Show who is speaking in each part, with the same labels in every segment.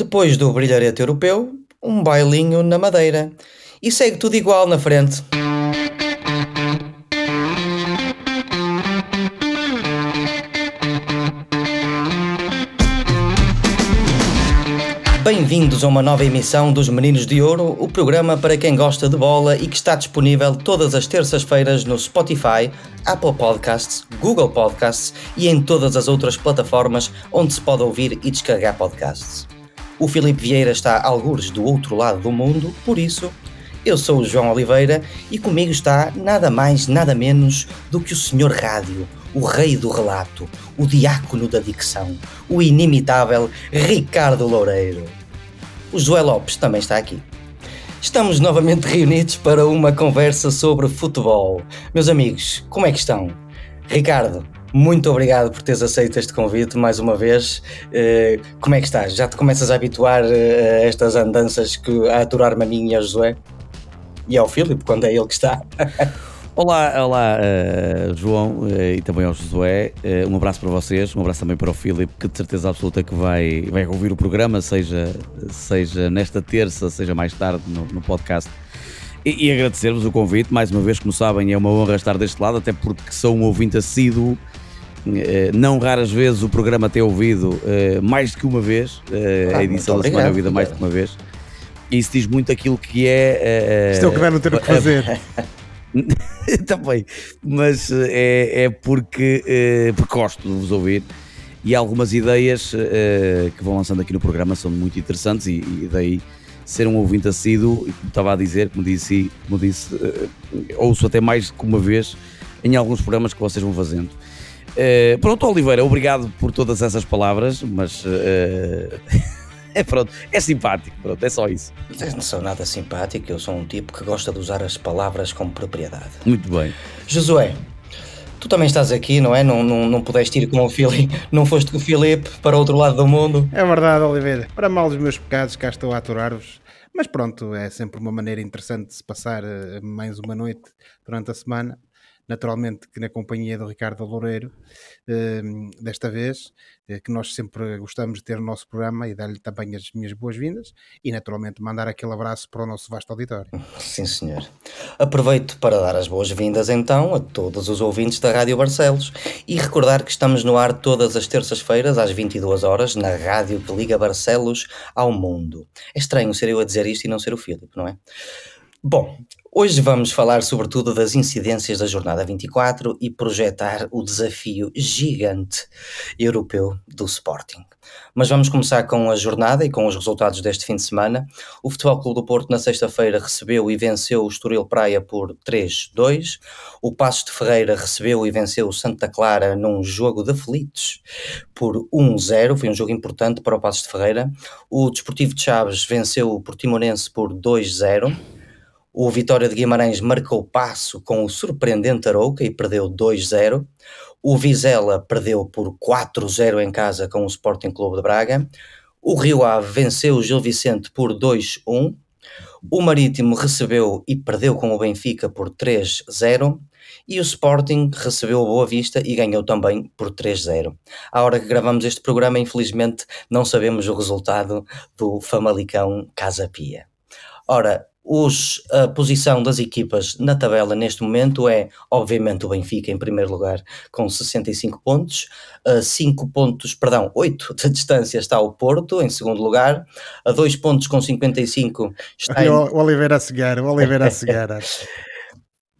Speaker 1: Depois do brilharete europeu, um bailinho na madeira. E segue tudo igual na frente. Bem-vindos a uma nova emissão dos Meninos de Ouro, o programa para quem gosta de bola e que está disponível todas as terças-feiras no Spotify, Apple Podcasts, Google Podcasts e em todas as outras plataformas onde se pode ouvir e descarregar podcasts. O Filipe Vieira está algures do outro lado do mundo, por isso, eu sou o João Oliveira e comigo está nada mais, nada menos do que o Senhor Rádio, o rei do relato, o diácono da dicção, o inimitável Ricardo Loureiro. O Joel Lopes também está aqui. Estamos novamente reunidos para uma conversa sobre futebol. Meus amigos, como é que estão? Ricardo, muito obrigado por teres aceito este convite mais uma vez. Uh, como é que estás? Já te começas a habituar uh, a estas andanças que, a aturar-me a mim e a Josué? E ao Filipe, quando é ele que está.
Speaker 2: Olá, olá uh, João uh, e também ao Josué. Uh, um abraço para vocês, um abraço também para o Filipe, que de certeza absoluta que vai, vai ouvir o programa, seja, seja nesta terça, seja mais tarde no, no podcast. E, e agradecer-vos o convite, mais uma vez, como sabem, é uma honra estar deste lado, até porque sou um ouvinte assíduo. Não raras vezes o programa tem ouvido mais do que uma vez, ah, a edição da Semana Vida mais do que uma vez. E isso diz muito aquilo que é.
Speaker 3: Isto é o que vai não ter o que fazer.
Speaker 2: Também, mas eh, é, é porque, é, porque gosto de vos ouvir e algumas ideias é, que vão lançando aqui no programa são muito interessantes e, e daí ser um ouvinte assíduo e como estava a dizer, como disse, como disse ouço até mais que uma vez em alguns programas que vocês vão fazendo. Pronto, Oliveira, obrigado por todas essas palavras, mas é pronto, é simpático, pronto, é só isso.
Speaker 1: Eu não sou nada simpático, eu sou um tipo que gosta de usar as palavras com propriedade.
Speaker 2: Muito bem.
Speaker 1: Josué, tu também estás aqui, não é? Não, não, não pudeste ir com o Filipe, não foste com o Filipe para o outro lado do mundo.
Speaker 3: É verdade, Oliveira. Para mal dos meus pecados, cá estou a aturar-vos. Mas pronto, é sempre uma maneira interessante de se passar eh, mais uma noite durante a semana naturalmente que na companhia do Ricardo Loureiro, ehm, desta vez, eh, que nós sempre gostamos de ter no nosso programa e dar-lhe também as minhas boas-vindas e naturalmente mandar aquele abraço para o nosso vasto auditório.
Speaker 1: Sim, senhor. Aproveito para dar as boas-vindas então a todos os ouvintes da Rádio Barcelos e recordar que estamos no ar todas as terças-feiras às 22 horas na rádio que liga Barcelos ao mundo. É estranho ser eu a dizer isto e não ser o Filipe, não é? Bom, Hoje vamos falar sobretudo das incidências da jornada 24 e projetar o desafio gigante europeu do Sporting. Mas vamos começar com a jornada e com os resultados deste fim de semana. O Futebol Clube do Porto na sexta-feira recebeu e venceu o Estoril Praia por 3-2. O Passos de Ferreira recebeu e venceu o Santa Clara num jogo de aflitos por 1-0. Foi um jogo importante para o Passos de Ferreira. O Desportivo de Chaves venceu o Portimonense por 2-0. O Vitória de Guimarães marcou passo com o surpreendente Arouca e perdeu 2-0. O Vizela perdeu por 4-0 em casa com o Sporting Clube de Braga. O Rio Ave venceu o Gil Vicente por 2-1. O Marítimo recebeu e perdeu com o Benfica por 3-0. E o Sporting recebeu o Boa Vista e ganhou também por 3-0. À hora que gravamos este programa, infelizmente, não sabemos o resultado do Famalicão Casa Pia. Ora, os, a posição das equipas na tabela neste momento é, obviamente, o Benfica em primeiro lugar com 65 pontos, a 5 pontos, perdão, 8 de distância está o Porto em segundo lugar, a 2 pontos com 55 está
Speaker 3: em... o Oliveira a cegar, o Oliveira a cegar.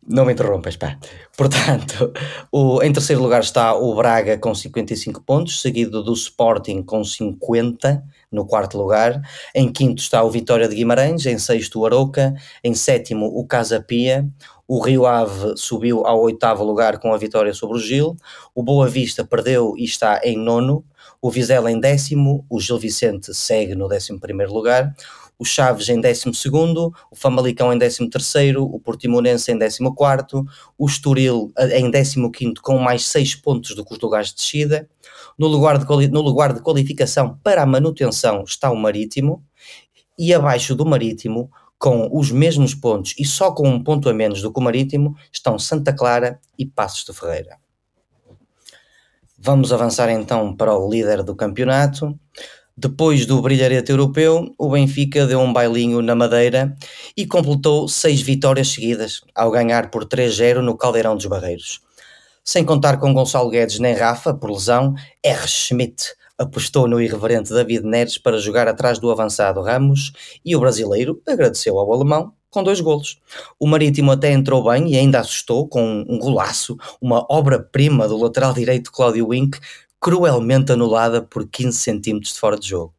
Speaker 1: Não me interrompas, pá. Portanto, o, em terceiro lugar está o Braga com 55 pontos, seguido do Sporting com 50 no quarto lugar. Em quinto está o Vitória de Guimarães, em sexto o Arouca, em sétimo o Casa Pia. O Rio Ave subiu ao oitavo lugar com a vitória sobre o Gil. O Boa Vista perdeu e está em nono. O Vizela em décimo. O Gil Vicente segue no décimo primeiro lugar o Chaves em 12, o Famalicão em 13, o Portimonense em 14, o Estoril eh, em 15 com mais 6 pontos do que os lugares de descida. No lugar de, no lugar de qualificação para a manutenção está o Marítimo e abaixo do Marítimo, com os mesmos pontos e só com um ponto a menos do que o Marítimo, estão Santa Clara e Passos de Ferreira. Vamos avançar então para o líder do campeonato. Depois do brilharete europeu, o Benfica deu um bailinho na Madeira e completou seis vitórias seguidas, ao ganhar por 3-0 no Caldeirão dos Barreiros. Sem contar com Gonçalo Guedes nem Rafa, por lesão, R. Schmidt apostou no irreverente David Neres para jogar atrás do avançado Ramos e o brasileiro agradeceu ao alemão com dois golos. O Marítimo até entrou bem e ainda assustou com um golaço, uma obra-prima do lateral direito Cláudio Wink, cruelmente anulada por 15 centímetros de fora de jogo.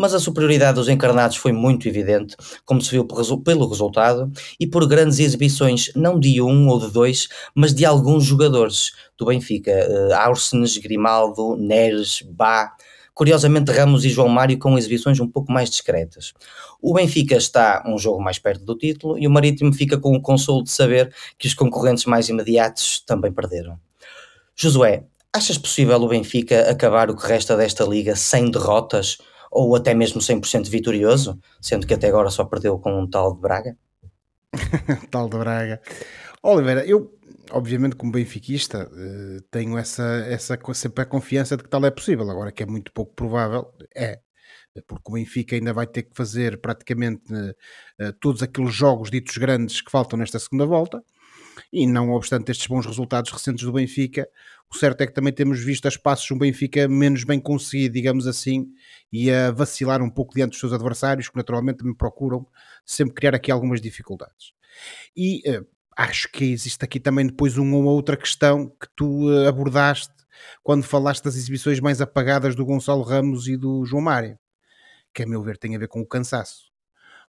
Speaker 1: Mas a superioridade dos encarnados foi muito evidente, como se viu pelo resultado e por grandes exibições, não de um ou de dois, mas de alguns jogadores do Benfica: uh, Arsenes, Grimaldo, Neres, Bá. Curiosamente, Ramos e João Mário com exibições um pouco mais discretas. O Benfica está um jogo mais perto do título e o Marítimo fica com o consolo de saber que os concorrentes mais imediatos também perderam. Josué, Achas possível o Benfica acabar o que resta desta liga sem derrotas ou até mesmo 100% vitorioso, sendo que até agora só perdeu com um tal de Braga?
Speaker 3: tal de Braga. Oliveira, eu obviamente como benfiquista eh, tenho essa, essa sempre a confiança de que tal é possível, agora que é muito pouco provável, é porque o Benfica ainda vai ter que fazer praticamente uh, todos aqueles jogos ditos grandes que faltam nesta segunda volta, e não obstante estes bons resultados recentes do Benfica, o certo é que também temos visto a espaços um Benfica menos bem conseguido, digamos assim, e a vacilar um pouco diante dos seus adversários, que naturalmente também procuram sempre criar aqui algumas dificuldades. E uh, acho que existe aqui também depois uma ou outra questão que tu uh, abordaste quando falaste das exibições mais apagadas do Gonçalo Ramos e do João Mário, que a meu ver tem a ver com o cansaço.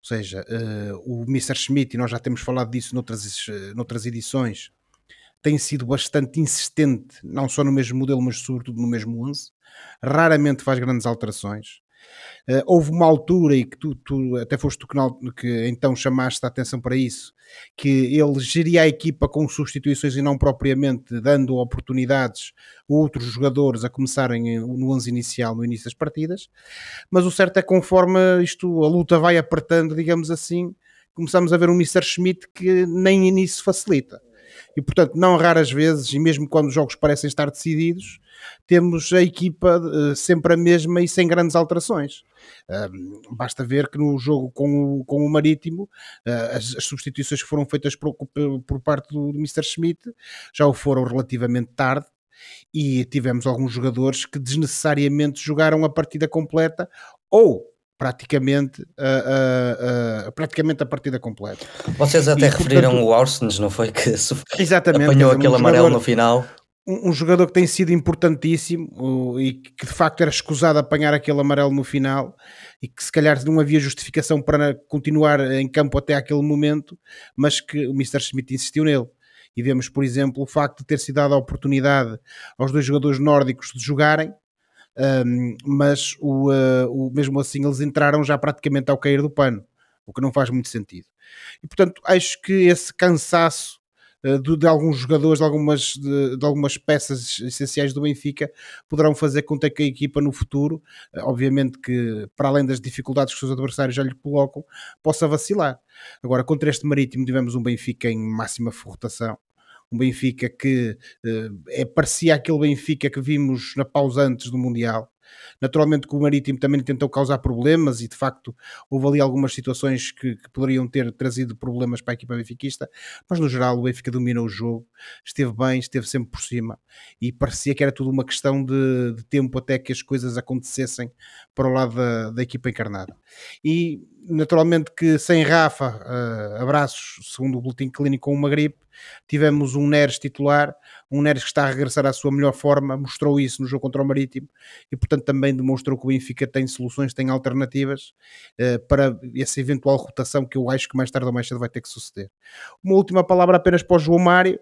Speaker 3: Ou seja, uh, o Mr. Schmidt, e nós já temos falado disso noutras, uh, noutras edições, tem sido bastante insistente, não só no mesmo modelo, mas sobretudo no mesmo 11. Raramente faz grandes alterações. Uh, houve uma altura, e que tu, tu até foste tu que, que, então chamaste a atenção para isso, que ele geria a equipa com substituições e não propriamente dando oportunidades a outros jogadores a começarem no 11 inicial, no início das partidas. Mas o certo é que conforme isto, a luta vai apertando, digamos assim, começamos a ver um Mr. Schmidt que nem nisso facilita. E portanto, não raras vezes, e mesmo quando os jogos parecem estar decididos, temos a equipa uh, sempre a mesma e sem grandes alterações. Basta ver que no jogo com o, com o Marítimo, uh, as, as, substituições que foram feitas por, por parte do Mr. Schmidt já o foram relativamente tarde, e tivemos alguns jogadores que desnecessariamente jogaram a partida completa ou praticamente, uh, praticamente a partida completa.
Speaker 1: Vocês até e, referiram portanto, o Orsens, não foi? Que exatamente, apanhou aquele um amarelo jogador, no final.
Speaker 3: Um, um, jogador que tem sido importantíssimo e que de facto era escusado apanhar aquele amarelo no final e que se calhar não havia justificação para continuar em campo até aquele momento, mas que o Mr. Smith insistiu nele. E vemos, por exemplo, o facto de ter sido dada a oportunidade aos dois jogadores nórdicos de jogarem, um, mas o, uh, o, mesmo assim eles entraram já praticamente ao cair do pano, o que não faz muito sentido. E portanto, acho que esse cansaço uh, de, de, alguns jogadores, de algumas, de, de, algumas peças essenciais do Benfica, poderão fazer com que a equipa no futuro, uh, obviamente que para além das dificuldades que os seus adversários já lhe colocam, possa vacilar. Agora, contra este Marítimo, tivemos um Benfica em máxima rotação um Benfica que uh, é, parecia aquele Benfica que vimos na pausa antes do Mundial. Naturalmente que o Marítimo também tentou causar problemas e de facto houve ali algumas situações que, que, poderiam ter trazido problemas para a equipa benfiquista, mas no geral o Benfica dominou o jogo, esteve bem, esteve sempre por cima e parecia que era tudo uma questão de, de tempo até que as coisas acontecessem para o lado da, da equipa encarnada. E naturalmente que sem Rafa, uh, abraços, segundo o boletim clínico com uma gripe, tivemos um Neres titular, um Neres que está a regressar à sua melhor forma, mostrou isso no jogo contra o Marítimo e portanto também demonstrou que o Benfica tem soluções, tem alternativas uh, para essa eventual rotação que eu acho que mais tarde ou mais cedo vai ter que suceder. Uma última palavra apenas para o João Mário,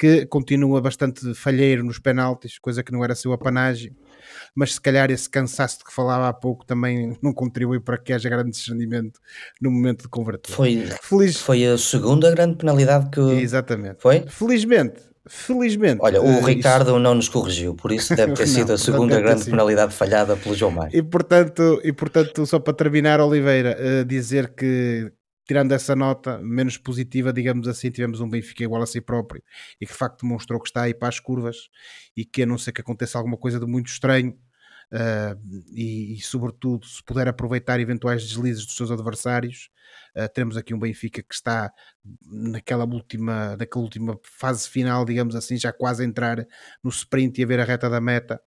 Speaker 3: que continua bastante falheiro nos penaltis, coisa que não era seu apanágio mas se calhar esse cansaço de que falava há pouco também não contribui para que haja grande discernimento no momento de converter.
Speaker 1: Foi, Feliz... foi a segunda grande penalidade que.
Speaker 3: Exatamente.
Speaker 1: Foi?
Speaker 3: Felizmente. Felizmente.
Speaker 1: Olha, o uh, Ricardo isso... não nos corrigiu, por isso deve ter sido não, a segunda grande penalidade falhada pelo João Maio.
Speaker 3: E portanto, e portanto, só para terminar, Oliveira, uh, dizer que tirando essa nota menos positiva, digamos assim, tivemos um Benfica igual a si próprio e que de facto demonstrou que está aí para as curvas e que a não ser que aconteça alguma coisa de muito estranho, uh, e, e, sobretudo, se puder aproveitar eventuais deslizes dos seus adversários. Uh, temos aqui um Benfica que está naquela última, naquela última fase final, digamos assim, já quase a entrar no sprint e a ver a reta da meta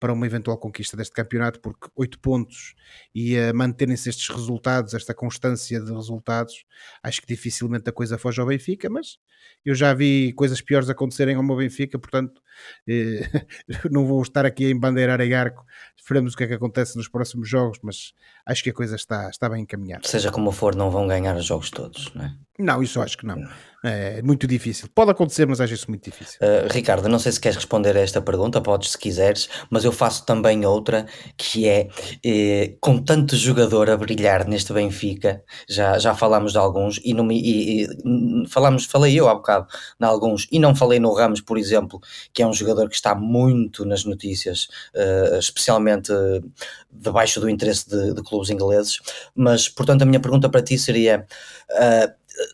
Speaker 3: para uma eventual conquista deste campeonato, porque oito pontos e a manterem-se estes resultados, esta constância de resultados, acho que dificilmente a coisa foge ao Benfica, mas eu já vi coisas piores acontecerem ao meu Benfica, portanto eh, não vou estar aqui a embandeirar em arco, esperamos o que é que acontece nos próximos jogos, mas acho que a coisa está, está bem encaminhada.
Speaker 1: Seja como for, não vão ganhar os jogos todos, não é?
Speaker 3: Não, isso acho que não. É muito difícil. Pode acontecer, mas acho isso muito difícil.
Speaker 1: Uh, Ricardo, não sei se queres responder a esta pergunta, podes se quiseres, mas eu faço também outra que é eh, com tanto jogador a brilhar neste Benfica, já, já falámos de alguns e, no, e, e falámos, falei eu há bocado de alguns e não falei no Ramos, por exemplo, que é um jogador que está muito nas notícias, uh, especialmente debaixo do interesse de, de, clubes ingleses. Mas, portanto, a minha pergunta para ti seria.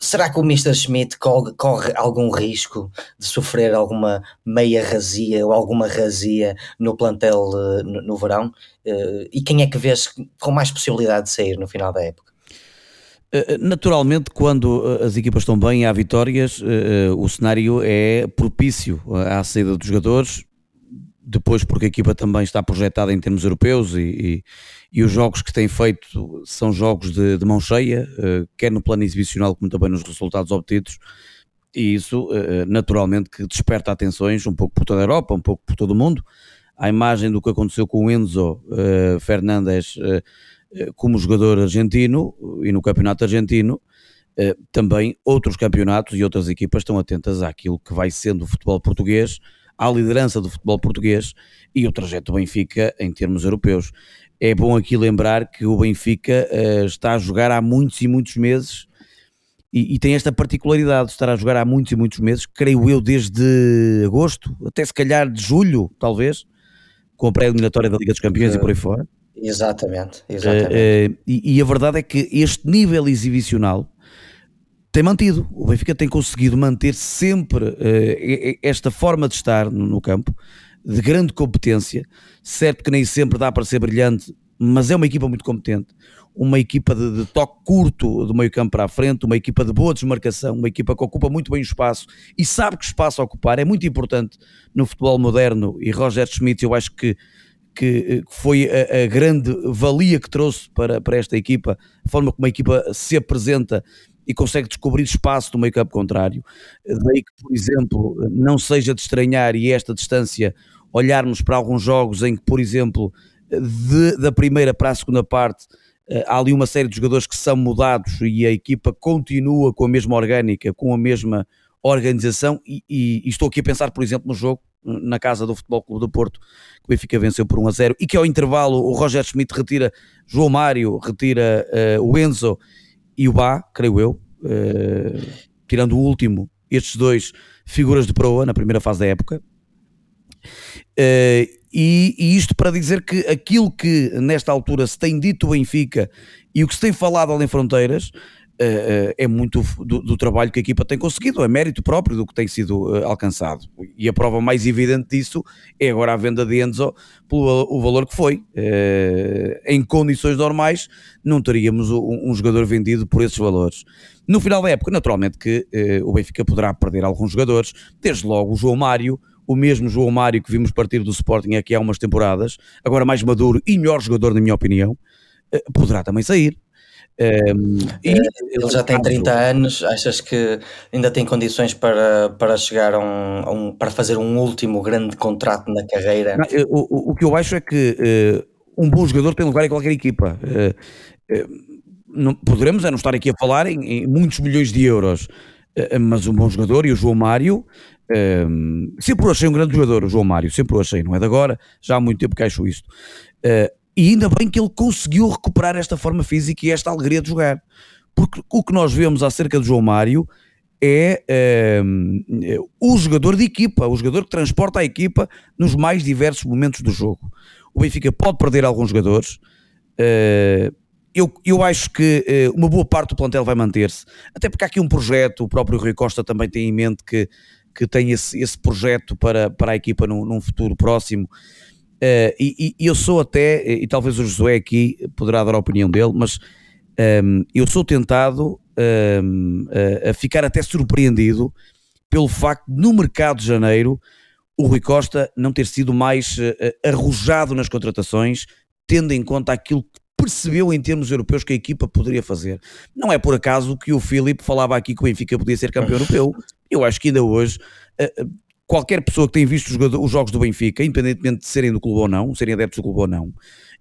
Speaker 1: Será que o Mr. Schmidt corre, algum risco de sofrer alguma meia razia ou alguma razia no plantel uh, no, no, verão? Uh, e quem é que vês com mais possibilidade de sair no final da época?
Speaker 2: Naturalmente, quando as equipas estão bem e há vitórias, o cenário é propício à saída dos jogadores, depois porque a equipa também está projetada em termos europeus e, e, e os jogos que tem feito são jogos de, de mão cheia, uh, quer no plano exibicional como também nos resultados obtidos, e isso uh, naturalmente que desperta atenções um pouco por toda a Europa, um pouco por todo o mundo. A imagem do que aconteceu com o Enzo uh, Fernandes como jogador argentino e no campeonato argentino, também outros campeonatos e outras equipas estão atentas àquilo que vai sendo o futebol português à liderança do futebol português e o trajeto do Benfica em termos europeus. É bom aqui lembrar que o Benfica uh, está a jogar há muitos e muitos meses e, e, tem esta particularidade de estar a jogar há muitos e muitos meses, creio eu desde agosto, até se calhar de julho, talvez, com a pré-eliminatória da Liga dos Campeões uh, e por aí fora.
Speaker 1: Exatamente, exatamente. Uh, uh,
Speaker 2: e, e, a verdade é que este nível exibicional tem mantido. O Benfica tem conseguido manter sempre uh, esta forma de estar no, campo, de grande competência. Certo que nem sempre dá para ser brilhante, mas é uma equipa muito competente. Uma equipa de, de toque curto do meio campo para a frente, uma equipa de boa desmarcação, uma equipa que ocupa muito bem o espaço e sabe que espaço ocupar. É muito importante no futebol moderno e Roger Schmidt, eu acho que que foi a, a, grande valia que trouxe para, para esta equipa, a forma como a equipa se apresenta e consegue descobrir espaço no campo contrário. Daí que, por exemplo, não seja de estranhar e esta distância olharmos para alguns jogos em que, por exemplo, de, da primeira para a segunda parte eh, há ali uma série de jogadores que são mudados e a equipa continua com a mesma orgânica, com a mesma organização e, e, e, estou aqui a pensar, por exemplo, no jogo na casa do Futebol Clube do Porto, que o Benfica venceu por 1 a 0 e que ao intervalo o Roger Schmidt retira João Mário, retira uh, o Enzo e o Bá, creio eu, uh, tirando o último, estes dois figuras de proa na primeira fase da época. Uh, e, e, isto para dizer que aquilo que nesta altura se tem dito o Benfica e o que se tem falado além fronteiras uh, é muito do, do, trabalho que a equipa tem conseguido, é mérito próprio do que tem sido uh, alcançado. E a prova mais evidente disso é agora a venda de Enzo pelo o valor que foi. em condições normais, não teríamos um, um, jogador vendido por esses valores. No final da época, naturalmente que o Benfica poderá perder alguns jogadores, desde logo o João Mário, o mesmo João Mário que vimos partir do Sporting aqui há umas temporadas, agora mais maduro e melhor jogador, na minha opinião, poderá também sair.
Speaker 1: Um, e, é, ele já tem 30 anos, achas que ainda tem condições para, para chegar a um, a um para fazer um último grande contrato na carreira?
Speaker 2: Não, o, o, que eu acho é que uh, um bom jogador tem lugar em qualquer equipa. Uh, uh, não, poderemos é não estar aqui a falar em, em muitos milhões de euros, mas um bom jogador e o João Mário. sempre o achei um grande jogador, o João Mário, sempre o achei, não é de agora, já há muito tempo que acho isto. E ainda bem que ele conseguiu recuperar esta forma física e esta alegria de jogar. Porque o que nós vemos acerca do João Mário é, é, é o jogador de equipa, o jogador que transporta a equipa nos mais diversos momentos do jogo. O Benfica pode perder alguns jogadores. É, eu, eu acho que é, uma boa parte do plantel vai manter-se, até porque há aqui um projeto, o próprio Rui Costa também tem em mente que, que tem esse, esse projeto para, para a equipa num, num futuro próximo Uh, e, e, eu sou até, e talvez o Josué aqui poderá dar a opinião dele, mas um, eu sou tentado um, a, a, ficar até surpreendido pelo facto de no mercado de janeiro o Rui Costa não ter sido mais uh, arrojado nas contratações, tendo em conta aquilo que percebeu em termos europeus que a equipa poderia fazer. Não é por acaso que o Filipe falava aqui que o Benfica podia ser campeão europeu. Eu acho que ainda hoje uh, qualquer pessoa que tenha visto os, jogos do Benfica, independentemente de serem do clube ou não, serem adeptos do clube ou não,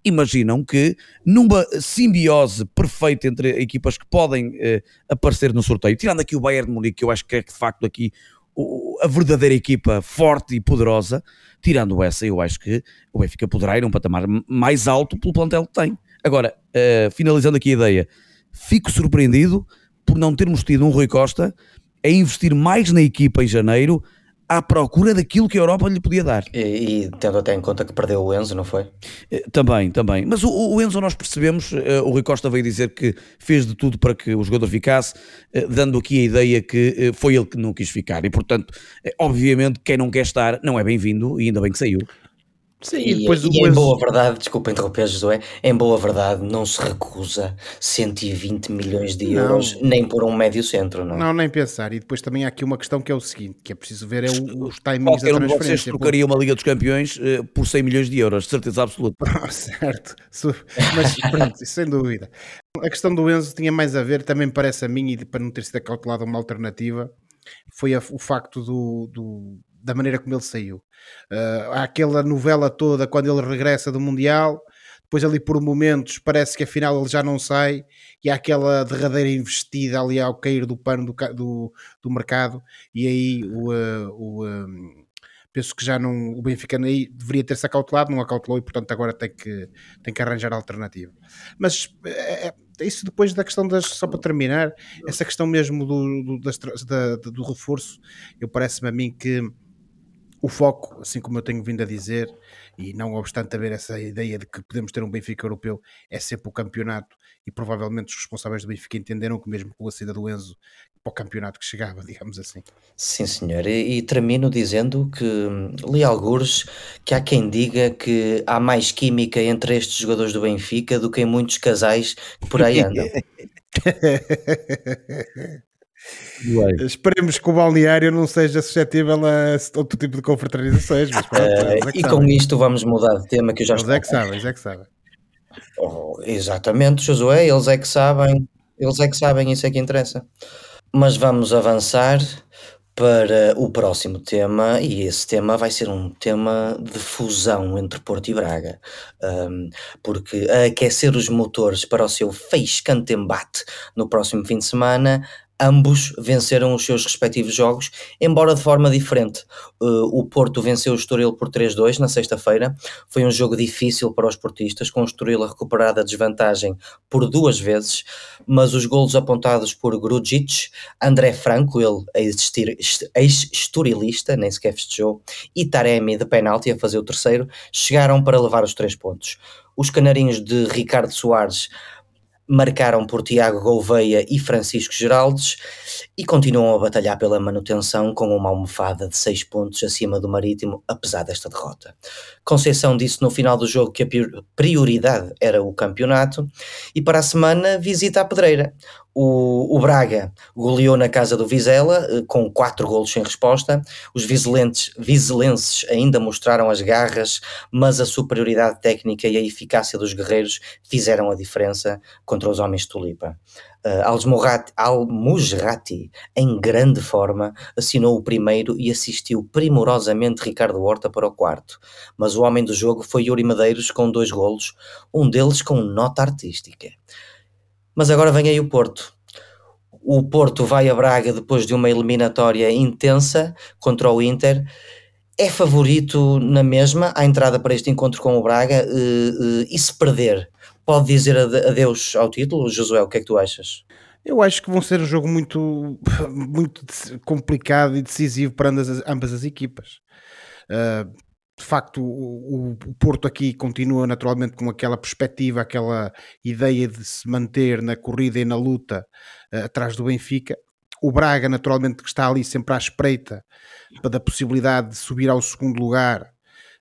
Speaker 2: imaginam que numa simbiose perfeita entre equipas que podem uh, aparecer no sorteio, tirando aqui o Bayern de Munique, que eu acho que é de facto aqui o, a verdadeira equipa forte e poderosa, tirando essa, eu acho que o Benfica poderá ir a um patamar mais alto pelo plantel que tem. Agora, uh, finalizando aqui a ideia, fico surpreendido por não termos tido um Rui Costa a investir mais na equipa em janeiro à procura daquilo que a Europa lhe podia dar.
Speaker 1: E, e, tendo até em conta que perdeu o Enzo, não foi?
Speaker 2: Eh, também, também. Mas o, o Enzo nós percebemos, uh, o Rui Costa veio dizer que fez de tudo para que o jogador ficasse, uh, dando aqui a ideia que foi ele que não quis ficar. E portanto, obviamente, quem não quer estar não é bem-vindo e ainda bem que saiu.
Speaker 1: Sim, e, depois e, em boa verdade, desculpa interromper, Josué, em boa verdade não se recusa 120 milhões de euros não. nem por um médio centro, não?
Speaker 3: Não, nem pensar. E depois também há aqui uma questão que é o seguinte, que é preciso ver é o, os timings
Speaker 2: Qualquer da transferência. Um vocês trocaria uma Liga dos Campeões uh, por 100 milhões de euros, de certeza absoluta.
Speaker 3: certo, mas pronto, sem dúvida. A questão do Enzo tinha mais a ver, também parece a mim, e para não ter sido acautelada uma alternativa, foi a, o facto do, do da maneira como ele saiu. Uh, há aquela novela toda quando ele regressa do Mundial, depois ali por momentos parece que afinal ele já não sai e há aquela derradeira investida ali ao cair do pano do, do, do mercado e aí o, uh, o um, penso que já não o Benfica aí deveria ter-se acautelado, não acautelou e portanto agora tem que, tem que arranjar alternativa. Mas é, isso depois da questão das, só para terminar, essa questão mesmo do, do, das, da, do reforço, eu parece-me a mim que o foco, assim como eu tenho vindo a dizer, e não obstante haver essa ideia de que podemos ter um Benfica europeu, é sempre o campeonato, e provavelmente os responsáveis do Benfica entenderam que mesmo com a saída do Enzo, para o campeonato que chegava, digamos assim.
Speaker 1: Sim, senhor. E, e termino dizendo que hum, li alguns que há quem diga que há mais química entre estes jogadores do Benfica do que em muitos casais que por aí andam.
Speaker 3: Esperemos que o balneário não seja suscetível a outro tipo de confraternizações. Mas pronto,
Speaker 1: uh, é e com isto vamos mudar de tema que eu já
Speaker 3: estou. Eles é que sabem, eles é que sabem.
Speaker 1: Oh, exatamente, Josué, eles é que sabem, eles é que sabem, isso é que interessa. Mas vamos avançar para o próximo tema, e esse tema vai ser um tema de fusão entre Porto e Braga, um, porque a aquecer os motores para o seu feiscante embate no próximo fim de semana, Ambos venceram os seus respectivos jogos, embora de forma diferente. Uh, o Porto venceu o Estoril por 3-2 na sexta-feira. Foi um jogo difícil para os portistas, com o Estoril a recuperar a desvantagem por duas vezes, mas os golos apontados por Grujic, André Franco, ele ex-estorilista, nem sequer festejou, e Taremi de penalti a fazer o terceiro, chegaram para levar os três pontos. Os canarinhos de Ricardo Soares marcaram por Tiago Gouveia e Francisco Geraldes e continuam a batalhar pela manutenção com uma almofada de 6 pontos acima do Marítimo, apesar desta derrota. Conceição disse no final do jogo que a prioridade era o campeonato e para a semana visita a Pedreira. O, o Braga goleou na casa do Vizela eh, com 4 golos sem resposta. Os vizelenses ainda mostraram as garras, mas a superioridade técnica e a eficácia dos guerreiros fizeram a diferença contra os homens de Tulipa. Uh, Al-Mujrati, em grande forma, assinou o primeiro e assistiu primorosamente Ricardo Horta para o quarto. Mas o homem do jogo foi Yuri Medeiros com dois golos, um deles com nota artística. Mas agora vem aí o Porto. O Porto vai a Braga depois de uma eliminatória intensa contra o Inter. É favorito na mesma à entrada para este encontro com o Braga uh, uh, e se perder pode dizer adeus ao título? Josué, o que é que tu achas?
Speaker 3: Eu acho que vão ser um jogo muito, muito complicado e decisivo para ambas as, ambas as equipas. Uh, de facto, o, o, Porto aqui continua naturalmente com aquela perspectiva, aquela ideia de se manter na corrida e na luta uh, atrás do Benfica. O Braga, naturalmente, que está ali sempre à espreita da possibilidade de subir ao segundo lugar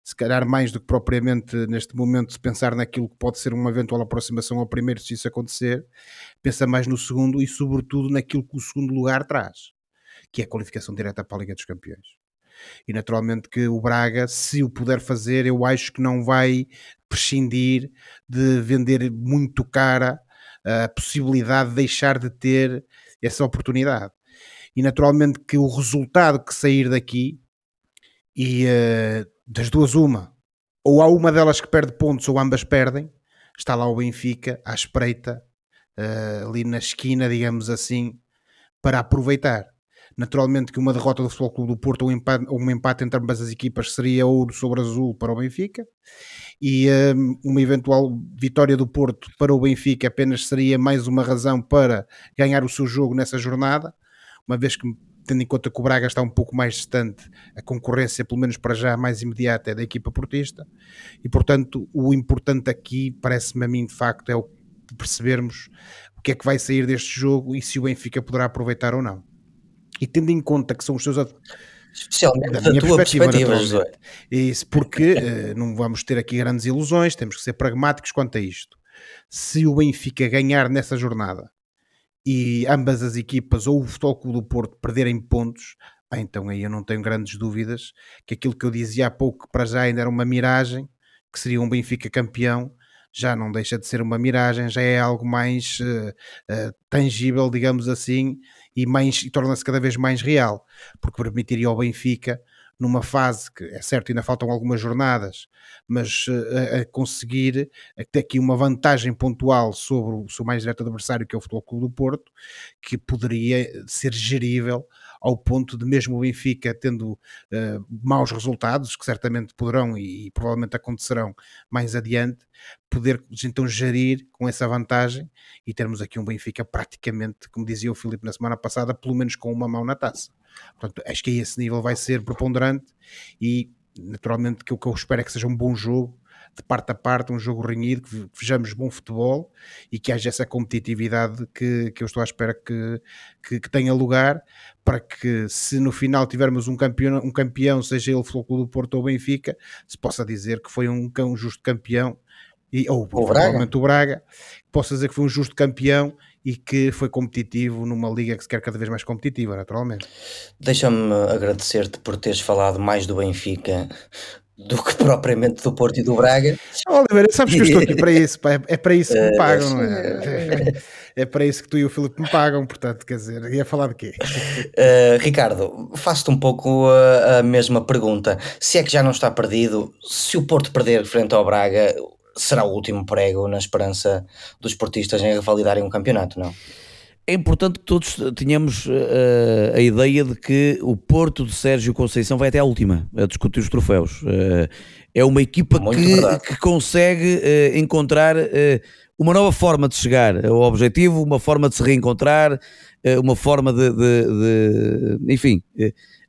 Speaker 3: se calhar mais do que propriamente neste momento se pensar naquilo que pode ser uma eventual aproximação ao primeiro, se isso acontecer, pensa mais no segundo e sobretudo naquilo que o segundo lugar traz, que é a qualificação direta para a Liga dos Campeões. E naturalmente que o Braga, se o puder fazer, eu acho que não vai prescindir de vender muito cara a possibilidade de deixar de ter essa oportunidade. E naturalmente que o resultado que sair daqui, e uh, das duas uma, ou há uma delas que perde pontos ou ambas perdem, está lá o Benfica à espreita, uh, ali na esquina, digamos assim, para aproveitar. Naturalmente que uma derrota do Futebol Clube do Porto ou um empate, um empate entre ambas as equipas seria ouro sobre azul para o Benfica e um, uma eventual vitória do Porto para o Benfica apenas seria mais uma razão para ganhar o seu jogo nessa jornada, uma vez que tendo em conta que o Braga está um pouco mais distante, a concorrência, pelo menos para já, mais imediata é da equipa portista, e portanto o importante aqui, parece-me a mim de facto, é percebermos o que é que vai sair deste jogo e se o Benfica poderá aproveitar ou não. E tendo em conta que são os seus
Speaker 1: Especialmente da, minha tua perspectiva, perspectiva
Speaker 3: Isso porque uh, não vamos ter aqui grandes ilusões, temos que ser pragmáticos quanto a isto. Se o Benfica ganhar nessa jornada e ambas as equipas ou o Futebol Clube do Porto perderem pontos, ah, então aí eu não tenho grandes dúvidas que aquilo que eu dizia há pouco para já ainda era uma miragem, que seria um Benfica campeão, já não deixa de ser uma miragem, já é algo mais uh, uh, tangível, digamos assim, e, e torna-se cada vez mais real, porque permitiria ao Benfica, numa fase que é certo, ainda faltam algumas jornadas, mas uh, a conseguir ter aqui uma vantagem pontual sobre o seu mais direto adversário, que é o Futebol Clube do Porto, que poderia ser gerível ao ponto de mesmo o Benfica tendo uh, maus resultados, que certamente poderão e, e, provavelmente acontecerão mais adiante, poder então gerir com essa vantagem e termos aqui um Benfica praticamente, como dizia o Filipe na semana passada, pelo menos com uma mão na taça. Portanto, acho que esse nível vai ser preponderante e naturalmente que o que eu espero é que seja um bom jogo de parte a parte, um jogo renhido, que vejamos bom futebol e que haja essa competitividade que, que eu estou à espera que, que, que tenha lugar para que se no final tivermos um campeão, um campeão seja ele Flóculo do Porto ou Benfica, se possa dizer que foi um, um justo campeão e, ou o Braga. o Braga, possa dizer que foi um justo campeão e que foi competitivo numa liga que se quer cada vez mais competitiva, naturalmente.
Speaker 1: Deixa-me agradecer-te por teres falado mais do Benfica do que propriamente do Porto e do Braga.
Speaker 3: Oliveira, sabes que eu estou aqui para isso, pá, é, é para isso que me pagam, não é? É para isso que tu e o Filipe me pagam, portanto, quer dizer, ia falar de quê?
Speaker 1: Uh, Ricardo, faço-te um pouco a, a, mesma pergunta. Se é que já não está perdido, se o Porto perder frente ao Braga, será o último prego na esperança dos portistas em revalidarem um campeonato, não?
Speaker 2: É importante que todos tenhamos uh, a ideia de que o Porto de Sérgio Conceição vai até à última a discutir os troféus. Uh, é uma equipa que, que, consegue uh, encontrar uma nova forma de chegar ao objetivo, uma forma de se reencontrar, uma forma de, de, de enfim,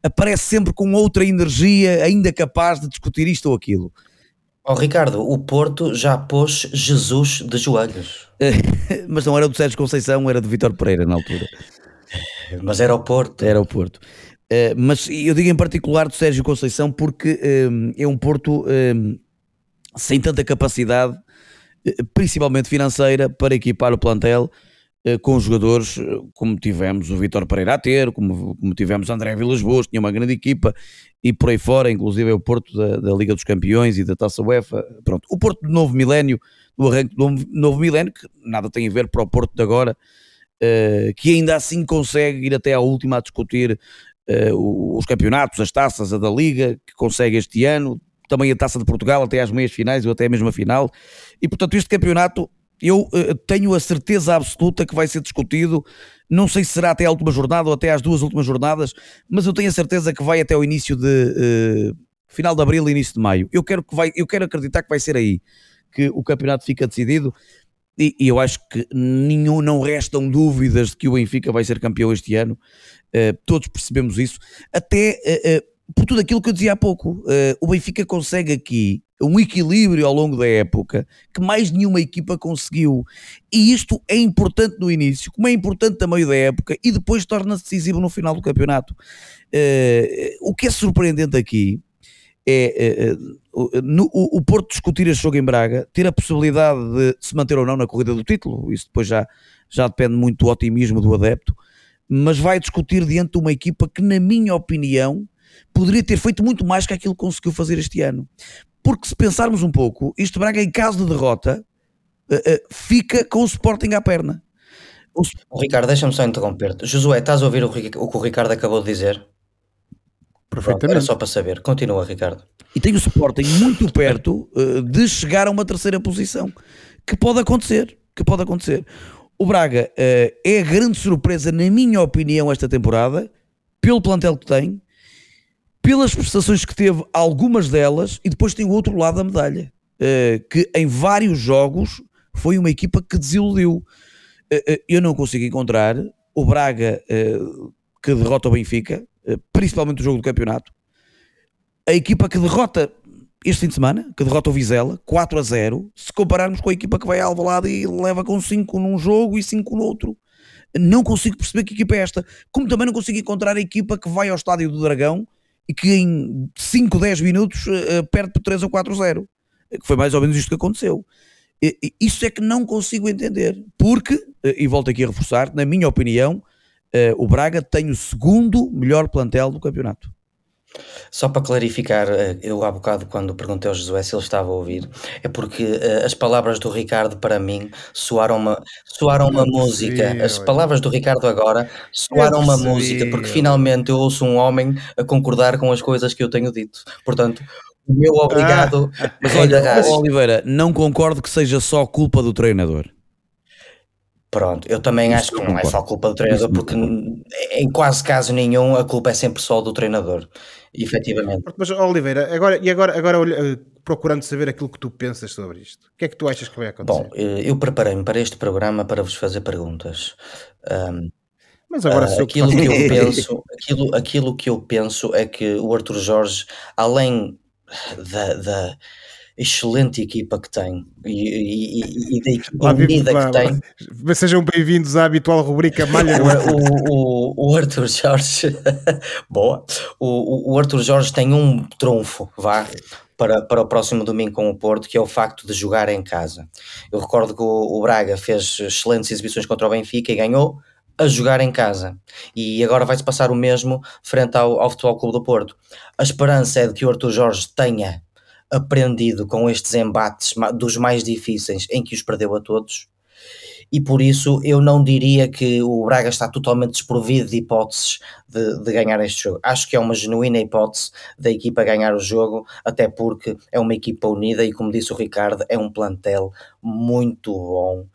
Speaker 2: aparece sempre com outra energia, ainda capaz de discutir isto ou aquilo.
Speaker 1: Oh, Ricardo, o Porto já pôs Jesus de joelhos.
Speaker 2: Mas não era do Sérgio Conceição, era do Vitor Pereira na altura.
Speaker 1: Mas era o Porto.
Speaker 2: Era o Porto. Uh, mas eu digo em particular do Sérgio Conceição porque uh, é um Porto uh, sem tanta capacidade, principalmente financeira, para equipar o plantel eh, com jogadores eh, como tivemos o Vitor Pereira a ter, como, como tivemos André Vilas Boas, tinha uma grande equipa e por aí fora, inclusive é o Porto da, da, Liga dos Campeões e da Taça UEFA. Pronto, o Porto do novo milénio, do arranque do novo milénio, que nada tem a ver para o Porto de agora, uh, que ainda assim consegue ir até à última a discutir uh, os campeonatos, as taças, a da Liga, que consegue este ano, também a Taça de Portugal até às meias finais ou até mesmo a final. E portanto, este campeonato eu uh, tenho a certeza absoluta que vai ser discutido. Não sei se será até a última jornada ou até às duas últimas jornadas, mas eu tenho a certeza que vai até o início de uh, final de abril início de maio. Eu quero, que vai, eu quero acreditar que vai ser aí que o campeonato fica decidido. E, e eu acho que nenhum, não restam dúvidas de que o Benfica vai ser campeão este ano. Uh, todos percebemos isso. Até por tudo aquilo que eu dizia há pouco, o Benfica consegue aqui um equilíbrio ao longo da época que mais nenhuma equipa conseguiu. E isto é importante no início, como é importante a meio da época e depois torna-se decisivo no final do campeonato. Uh, o que é surpreendente aqui é, é no, o, o, Porto discutir este jogo em Braga, ter a possibilidade de se manter ou não na corrida do título, isso depois já, já depende muito do otimismo do adepto, mas vai discutir diante de uma equipa que, na minha opinião, poderia ter feito muito mais que aquilo que conseguiu fazer este ano. Porque se pensarmos um pouco, isto Braga, em caso de derrota, uh, uh, fica com o Sporting à perna.
Speaker 1: O, o Ricardo, deixa-me só interromper-te. Josué, estás a ouvir o, o, que o Ricardo acabou de dizer? Perfeitamente. Era só para saber. Continua, Ricardo.
Speaker 2: E tem o Sporting muito perto uh, de chegar a uma terceira posição. Que pode acontecer. Que pode acontecer. O Braga uh, é a grande surpresa, na minha opinião, esta temporada, pelo plantel que tem, pelas prestações que teve, algumas delas, e depois tem o outro lado da medalha, uh, que em vários jogos foi uma equipa que desiludiu. eu não consigo encontrar o Braga que derrota o Benfica, eh, principalmente o jogo do campeonato. A equipa que derrota este fim de semana, que derrota o Vizela, 4 a 0, se compararmos com a equipa que vai ao Alvalade e leva com 5 num jogo e 5 no outro. Não consigo perceber que equipa é esta. Como também não consigo encontrar a equipa que vai ao Estádio do Dragão e que em 5, 10 minutos uh, perde por 3 ou 4 a 0. Que foi mais ou menos isto que aconteceu. Isso é que não consigo entender. Porque, e volto aqui a reforçar, na minha opinião, uh, o Braga tem o segundo melhor plantel do campeonato.
Speaker 1: Só para clarificar, eh, eu há bocado quando perguntei ao Josué se ele estava a ouvir, é porque uh, as palavras do Ricardo para mim soaram uma, soaram uma música. As palavras do Ricardo agora soaram uma música, porque finalmente eu ouço um homem a concordar com as coisas que eu tenho dito. Portanto, o meu obrigado.
Speaker 2: Ah, mas olha, Oliveira, não concordo que seja só culpa do treinador.
Speaker 1: Pronto, eu também acho que não é só culpa do treinador, porque em quase caso nenhum a culpa é sempre só do treinador, efetivamente.
Speaker 3: Mas Oliveira, agora, e agora, agora eh, procurando saber aquilo que tu pensas sobre isto, o que é que tu achas que vai acontecer?
Speaker 1: Bom, eh, eu preparei-me para este programa para vos fazer perguntas. Um,
Speaker 3: mas agora uh,
Speaker 1: aquilo que eu penso, aquilo, aquilo que eu penso é que o Arthur Jorge, além da, da excelente equipa que tem e, e, e da equipa unida que tem.
Speaker 3: Sejam bem-vindos à habitual rubrica Malha.
Speaker 1: o, o, o, Arthur Jorge, boa. O, o Arthur Jorge tem um trunfo, vá. Para, para o próximo domingo com o Porto, que é o facto de jogar em casa. Eu recordo que o, o Braga fez excelentes exibições contra o Benfica e ganhou, a jogar em casa. E agora vai-se passar o mesmo frente ao, ao Futebol Clube do Porto. A esperança é de que o Arthur Jorge tenha aprendido com estes embates dos mais difíceis em que os perdeu a todos. E por isso eu não diria que o Braga está totalmente desprovido de hipóteses de, de, ganhar este jogo. Acho que é uma genuína hipótese da equipa ganhar o jogo, até porque é uma equipa unida e, como disse o Ricardo, é um plantel muito bom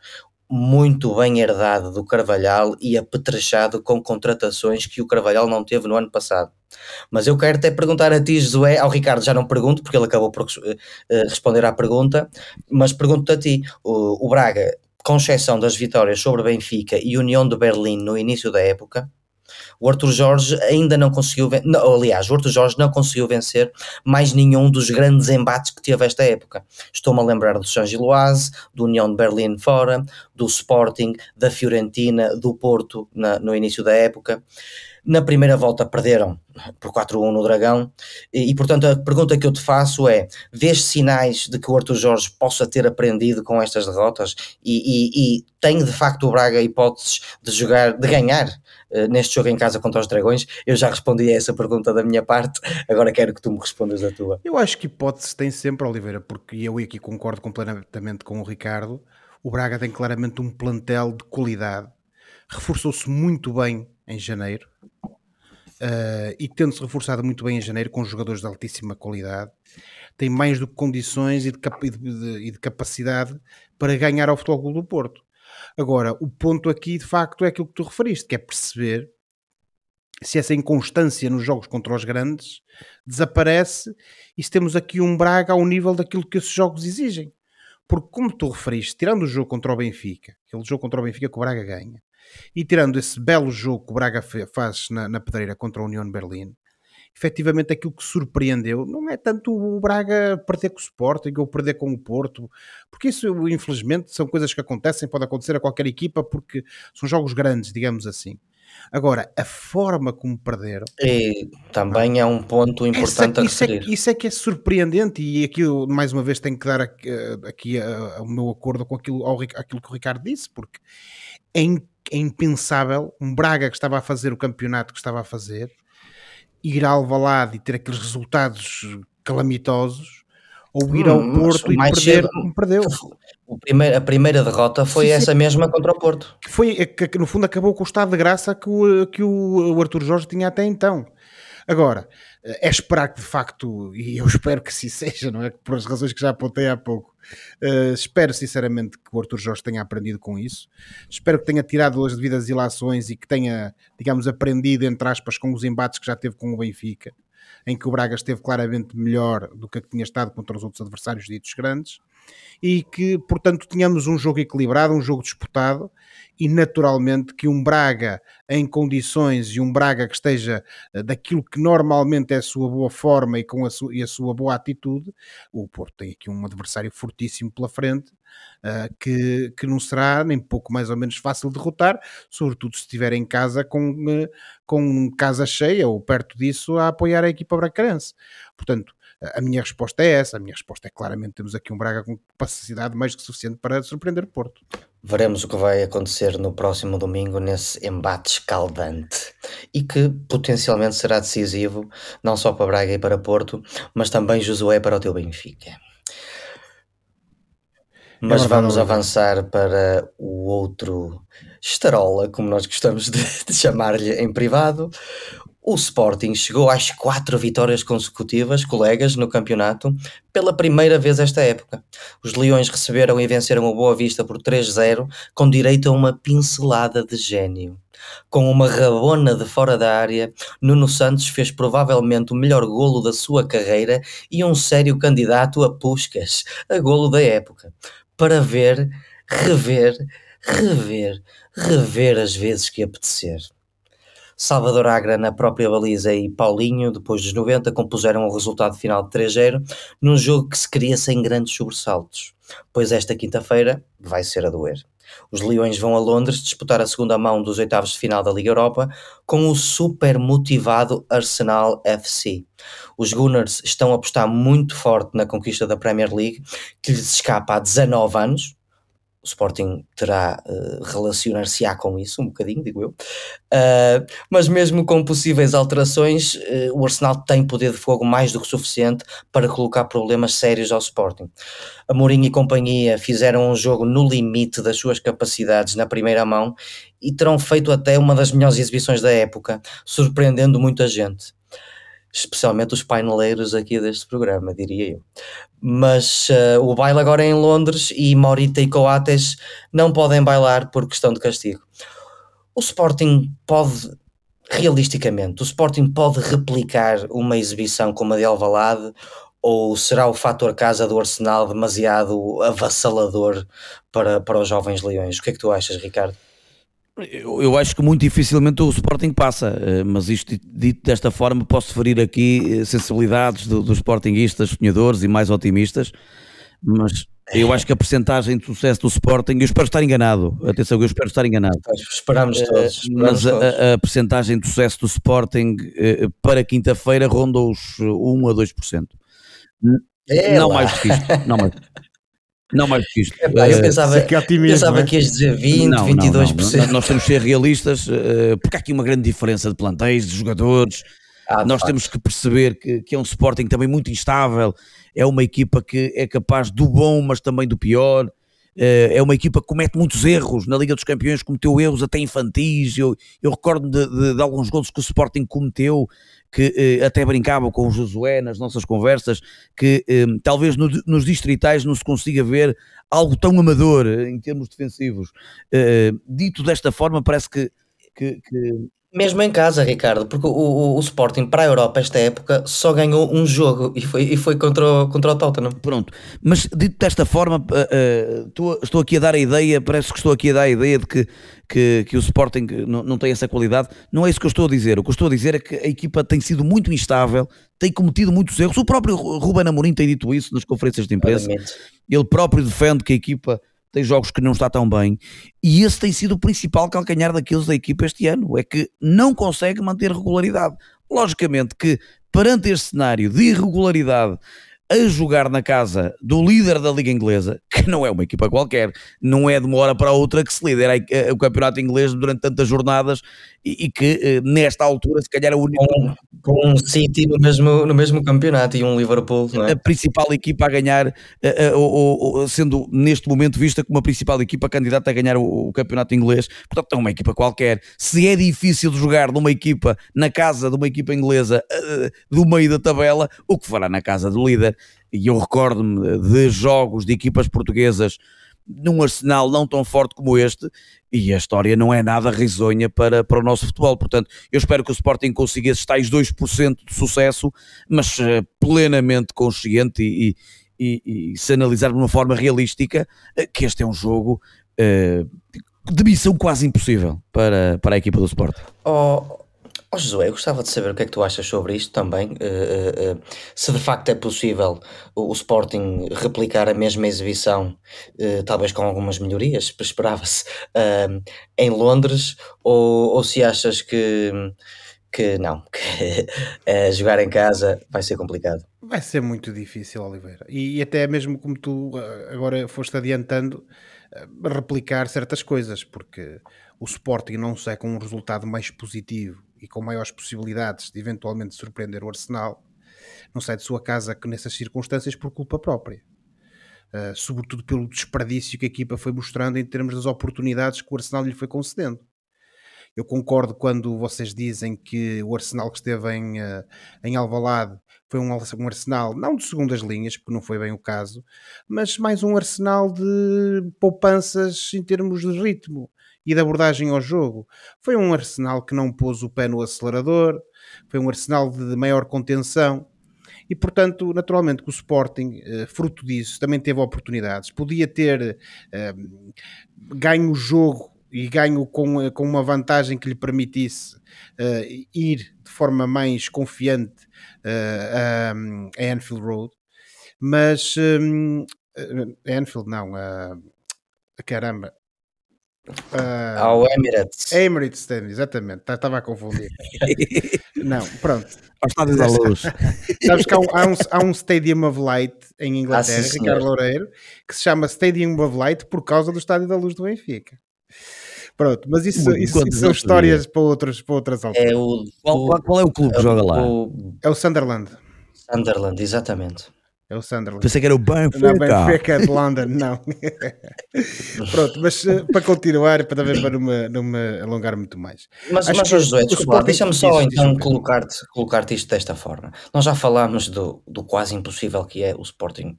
Speaker 1: muito bem herdado do Carvalhal e apetrechado com contratações que o Carvalhal não teve no ano passado. Mas eu quero até perguntar a ti, Josué, ao Ricardo já não pergunto, porque ele acabou por uh, responder à pergunta, mas pergunto-te a ti, o, o Braga, com exceção das vitórias sobre Benfica e União de Berlim no início da época, o Arthur Jorge ainda não conseguiu, não, aliás, o Arthur Jorge não conseguiu vencer mais nenhum dos grandes embates que teve esta época. Estou-me a lembrar do San Giloase, do União de Berlim fora, do Sporting, da Fiorentina, do Porto na, no início da época. Na primeira volta perderam por 4-1 no Dragão e, e, portanto a pergunta que eu te faço é, vês sinais de que o Arthur Jorge possa ter aprendido com estas derrotas e, e, e tem de facto o Braga hipóteses de jogar, de ganhar neste jogo em casa contra os Dragões? Eu já respondi a essa pergunta da minha parte, agora quero que tu me respondas a tua.
Speaker 3: Eu acho que hipóteses tem sempre, Oliveira, porque eu aqui concordo completamente com o Ricardo, o Braga tem claramente um plantel de qualidade, reforçou-se muito bem em janeiro, uh, e tendo-se reforçado muito bem em janeiro com jogadores de altíssima qualidade, tem mais do que condições e de, cap e de, e de capacidade para ganhar ao Futebol Clube do Porto. Agora, o ponto aqui de facto é aquilo que tu referiste, que é perceber se essa inconstância nos jogos contra os grandes desaparece e se temos aqui um Braga ao nível daquilo que esses jogos exigem. Porque, como tu referiste, tirando o jogo contra o Benfica, aquele jogo contra o Benfica que o Braga ganha, e tirando esse belo jogo que o Braga faz na, na pedreira contra a União Berlim, efetivamente aquilo que surpreendeu não é tanto o Braga perder com o Sporting ou perder com o Porto, porque isso infelizmente são coisas que acontecem, pode acontecer a qualquer equipa porque são jogos grandes, digamos assim. Agora, a forma como perderam.
Speaker 1: E também é um ponto importante
Speaker 3: Essa,
Speaker 1: a
Speaker 3: isso, é,
Speaker 1: referir.
Speaker 3: isso é que é surpreendente, e aqui eu, mais uma vez tenho que dar aqui, eh, aqui eh, o meu acordo com aquilo, ao, aquilo que o Ricardo disse, porque é, in- é impensável um Braga que estava a fazer o campeonato que estava a fazer ir a Alvalade e ter aqueles resultados calamitosos ou ir ao
Speaker 1: Hum, mas
Speaker 3: Porto e perder como perdeu.
Speaker 1: Primeiro- a primeira derrota foi
Speaker 3: Sim, sim.
Speaker 1: essa mesma contra o Porto.
Speaker 3: que foi é que, que no fundo acabou com o estado de graça que o, que o, o Arthur Jorge tinha até então. Agora, é esperar que de facto, e eu espero que sim seja, não é? Por as razões que já apontei há pouco, eh, espero sinceramente que o Arthur Jorge tenha aprendido com isso. Espero que tenha tirado as devidas ilações e que tenha, digamos, aprendido, entre aspas, com os embates que já teve com o Benfica, em que o Braga esteve claramente melhor do que que tinha estado contra os outros adversários ditos grandes e que, portanto, tínhamos um jogo equilibrado, um jogo disputado e naturalmente que um Braga em condições e um Braga que esteja eh, daquilo que normalmente é a sua boa forma e com a, su- e a sua boa atitude, o Porto tem aqui um adversário fortíssimo pela frente eh, que, que não será nem pouco mais ou menos fácil de derrotar, sobretudo se estiver em casa com, eh, com casa cheia ou perto disso a apoiar a equipa bracarense. Portanto, a minha resposta é essa. A minha resposta é claramente temos aqui um Braga com capacidade mais que suficiente para surpreender Porto.
Speaker 1: Veremos o que vai acontecer no próximo domingo nesse embate escaldante e que potencialmente será decisivo não só para Braga e para Porto, mas também Josué para o teu Benfica. Mas
Speaker 3: verdade,
Speaker 1: vamos avançar para o outro estarola, como nós gostamos de, de chamar-lhe em privado. O Sporting chegou às quatro vitórias consecutivas, colegas, no campeonato, pela primeira vez esta época. Os Leões receberam e venceram o Boa Vista por 3-0, com direito a uma pincelada de gênio. Com uma rabona de fora da área, Nuno Santos fez provavelmente o melhor golo da sua carreira e um sério candidato a Puscas, a golo da época. Para ver, rever, rever, rever as vezes que apetecer. Salvador Agra na própria baliza e Paulinho, depois dos 90, compuseram o resultado final de 3-0, num jogo que se queria sem grandes sobressaltos, pois esta quinta-feira vai ser a doer. Os Leões vão a Londres disputar a segunda mão dos oitavos de final da Liga Europa com o super motivado Arsenal FC. Os Gunners estão a apostar muito forte na conquista da Premier League, que lhes escapa há 19 anos. O Sporting terá uh, relacionar-se-á com isso, um bocadinho, digo eu. Uh, mas mesmo com possíveis alterações, uh, o Arsenal tem poder de fogo mais do que suficiente para colocar problemas sérios ao Sporting. Amorim e companhia fizeram um jogo no limite das suas capacidades na primeira mão e terão feito até uma das melhores exibições da época, surpreendendo muita gente especialmente os paineleiros aqui deste programa, diria eu. Mas uh, o baile agora é em Londres e Morita e Coates não podem bailar por questão de castigo. O Sporting pode, realisticamente, o Sporting pode replicar uma exibição como a de Alvalade ou será o fator casa do Arsenal demasiado avassalador para, para os jovens leões? O que é que tu achas, Ricardo?
Speaker 2: Eu, eu, acho que muito dificilmente o Sporting passa, mas isto dito desta forma, posso ferir aqui sensibilidades do, dos Sportingistas, sonhadores e mais otimistas, mas eu acho que a percentagem de sucesso do Sporting, eu espero estar enganado, atenção, eu espero estar enganado.
Speaker 1: Esperamos todos. Esperamos
Speaker 2: mas. A, a percentagem de sucesso do Sporting para quinta-feira ronda os 1 a 2%.
Speaker 1: É
Speaker 2: não mais do que isto, não mais. Não mais do que isto.
Speaker 1: Epá, eu pensava,
Speaker 3: que otimismo,
Speaker 1: pensava
Speaker 3: é?
Speaker 1: que ias dizer 20,
Speaker 2: não,
Speaker 1: 22%.
Speaker 2: Não, não. Nós temos que ser realistas, uh, porque há aqui uma grande diferença de plantéis, de jogadores.
Speaker 1: Ah,
Speaker 2: Nós temos que perceber que, que, é um Sporting também muito instável, é uma equipa que é capaz do bom, mas também do pior. Uh, é uma equipa que comete muitos erros. Na Liga dos Campeões cometeu erros até infantis. Eu, eu recordo de, de, de, alguns gols que o Sporting cometeu, que uh, até brincava com o Josué nas nossas conversas, que uh, talvez no, nos distritais não se consiga ver algo tão amador em termos defensivos. dito desta forma, parece que, que, que
Speaker 1: mesmo em casa, Ricardo, porque o, o, o, Sporting para a Europa esta época só ganhou um jogo e foi, e foi contra, o, contra o Tottenham.
Speaker 2: Pronto, mas dito desta forma, uh, uh, estou, estou aqui a dar a ideia, parece que estou aqui a dar a ideia de que, que, que o Sporting não, não tem essa qualidade. Não é isso que eu estou a dizer. O que eu estou a dizer é que a equipa tem sido muito instável, tem cometido muitos erros. O próprio Ruben Amorim tem dito isso nas conferências de imprensa. Ele próprio defende que a equipa tem jogos que não está tão bem, e esse tem sido o principal calcanhar daqueles da equipa este ano, é que não consegue manter regularidade. Logicamente que perante este cenário de irregularidade a jogar na casa do líder da Liga Inglesa, que não é uma equipa qualquer, não é de uma hora para outra que se lidera o campeonato inglês durante tantas jornadas e, e que eh, nesta altura se calhar é o único...
Speaker 1: Com, com um City no mesmo, no mesmo campeonato e um Liverpool, não é?
Speaker 2: A principal equipa a ganhar, uh, sendo neste momento vista como a principal equipa candidata a ganhar o, o campeonato inglês, portanto é uma equipa qualquer. Se é difícil jogar numa equipa, na casa de uma equipa inglesa eh, do meio da tabela, o que fará na casa do líder? E eu recordo-me de jogos de equipas portuguesas num arsenal não tão forte como este, e a história não é nada risonha para, para o nosso futebol. Portanto, eu espero que o Sporting consiga esses tais 2% de sucesso, mas uh, plenamente consciente e, e, e, se analisar de uma forma realística, uh, que este é um jogo uh, de missão quase impossível para, para a equipa do Sporting.
Speaker 1: Oh, Oh, Josué, eu gostava de saber o que é que tu achas sobre isto também. Uh, uh, uh, se de facto é possível o, o Sporting replicar a mesma exibição, talvez com algumas melhorias, esperava-se, em Londres, ou, ou se achas que, que não, que jogar em casa vai ser complicado.
Speaker 3: Vai ser muito difícil, Oliveira. E, e até mesmo como tu agora foste adiantando, replicar certas coisas, porque o Sporting não sai com um resultado mais positivo e com maiores possibilidades de eventualmente surpreender o Arsenal, não sai de sua casa nessas circunstâncias por culpa própria. Uh, sobretudo pelo desperdício que a equipa foi mostrando em termos das oportunidades que o Arsenal lhe foi concedendo. Eu concordo quando vocês dizem que o Arsenal que esteve em, uh, em Alvalade foi um, um Arsenal, não de segundas linhas, porque não foi bem o caso, mas mais um Arsenal de poupanças em termos de ritmo e de abordagem ao jogo. Foi um Arsenal que não pôs o pé no acelerador, foi um Arsenal de maior contenção. E, portanto, naturalmente que o Sporting, eh, fruto disso, também teve oportunidades. Podia ter eh, ganho o jogo e ganho com, com uma vantagem que lhe permitisse uh, ir de forma mais confiante uh, a Anfield Road, mas um, Anfield não, uh, caramba,
Speaker 1: Uh, Ao Emirates.
Speaker 3: Emirates Stadium, exatamente. Estava a confundir. não, pronto.
Speaker 2: Ao Estádio da Luz.
Speaker 3: Sabes que há um, há, um, há um Stadium of Light em Inglaterra, ah, Ricardo Loureiro, que se chama Stadium of Light por causa do Estádio da Luz do Benfica. Pronto, mas isso, isso, isso são histórias para, outros, para outras alturas.
Speaker 1: É o,
Speaker 2: qual, qual, é o clube que joga lá? O,
Speaker 3: é o Sunderland.
Speaker 1: Sunderland, exatamente.
Speaker 3: É o Sunderland.
Speaker 2: Pensei que era o Benfica.
Speaker 3: Não, Benfica de London, não. Pronto, mas uh, para continuar, para, também, para não, me, não me alongar muito mais.
Speaker 1: Mas, mas José, desculpa, deixa-me só então colocar-te colocar isto desta forma. Nós já falámos do, do quase impossível que é o Sporting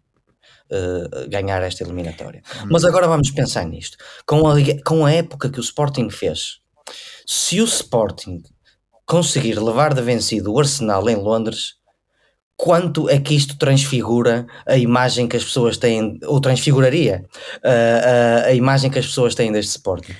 Speaker 1: Uh, ganhar esta eliminatória. Hum. Mas agora vamos pensar nisto. Com a, com a época que o Sporting fez, se o Sporting conseguir levar de vencido o Arsenal em Londres, quanto é que isto transfigura a imagem que as pessoas têm, ou transfiguraria uh, uh, a imagem que as pessoas têm deste Sporting?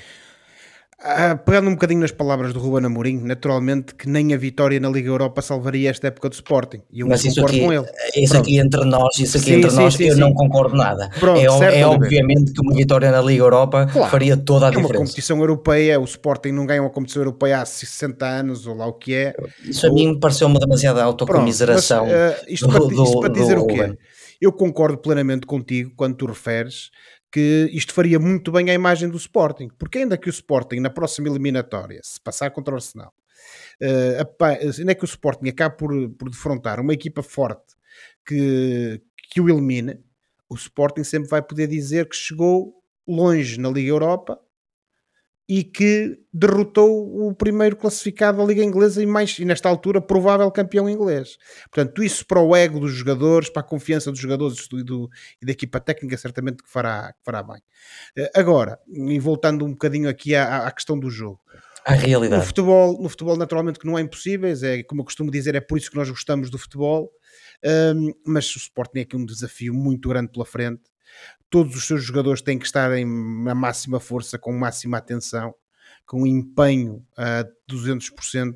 Speaker 3: Ah, pegando um bocadinho nas palavras do Ruben Amorim, naturalmente que nem a vitória na Liga Europa salvaria esta época do Sporting.
Speaker 1: E eu Mas isso aqui, com ele. isso aqui entre nós, isso aqui sim, entre sim, nós, sim, eu não concordo nada. Pronto, é, certo, é obviamente que uma vitória na Liga Europa claro, faria toda a é diferença.
Speaker 3: É uma competição europeia, o Sporting não ganha uma competição europeia há 60 anos, ou lá o que é.
Speaker 1: Isso
Speaker 3: ou...
Speaker 1: a mim pareceu-me demasiada autocomiseração. Pronto, mas, uh,
Speaker 3: isto, do, para, isto para dizer do, o quê? Eu concordo plenamente contigo quando tu referes que isto faria muito bem à imagem do Sporting, porque ainda que o Sporting na próxima eliminatória, se passar contra o Arsenal, uh, ainda que o Sporting acabe por, por defrontar uma equipa forte que, que o elimine, o Sporting sempre vai poder dizer que chegou longe na Liga Europa e que derrotou o primeiro classificado da Liga Inglesa e, mais, e nesta altura provável campeão inglês. Portanto, isso para o ego dos jogadores, para a confiança dos jogadores e, do, e da equipa técnica, certamente que fará, que fará bem. Eh, agora, e voltando um bocadinho aqui à, à questão do jogo.
Speaker 1: A realidade.
Speaker 3: No futebol, no futebol, naturalmente, que não é impossíveis, é como eu costumo dizer, é por isso que nós gostamos do futebol. Um, mas o Sporting é aqui um desafio muito grande pela frente todos os seus jogadores têm que estar em, na máxima força, com máxima atenção, com empenho a 200%.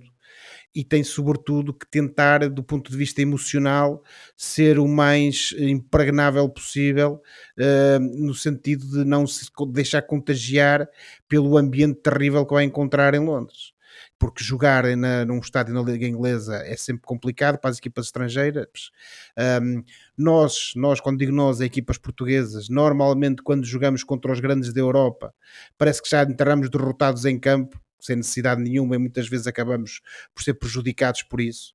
Speaker 3: e tem sobretudo que tentar, do ponto de vista emocional, ser o mais impregnável possível, uh, no sentido de não se deixar contagiar pelo ambiente terrível que vai encontrar em Londres. Porque jogar na, num estádio na Liga Inglesa é sempre complicado para as equipas estrangeiras. Um, nós, nós, quando digo nós, equipas portuguesas, normalmente quando jogamos contra os grandes da Europa, parece que já entramos derrotados em campo sem necessidade nenhuma e muitas vezes acabamos por ser prejudicados por isso.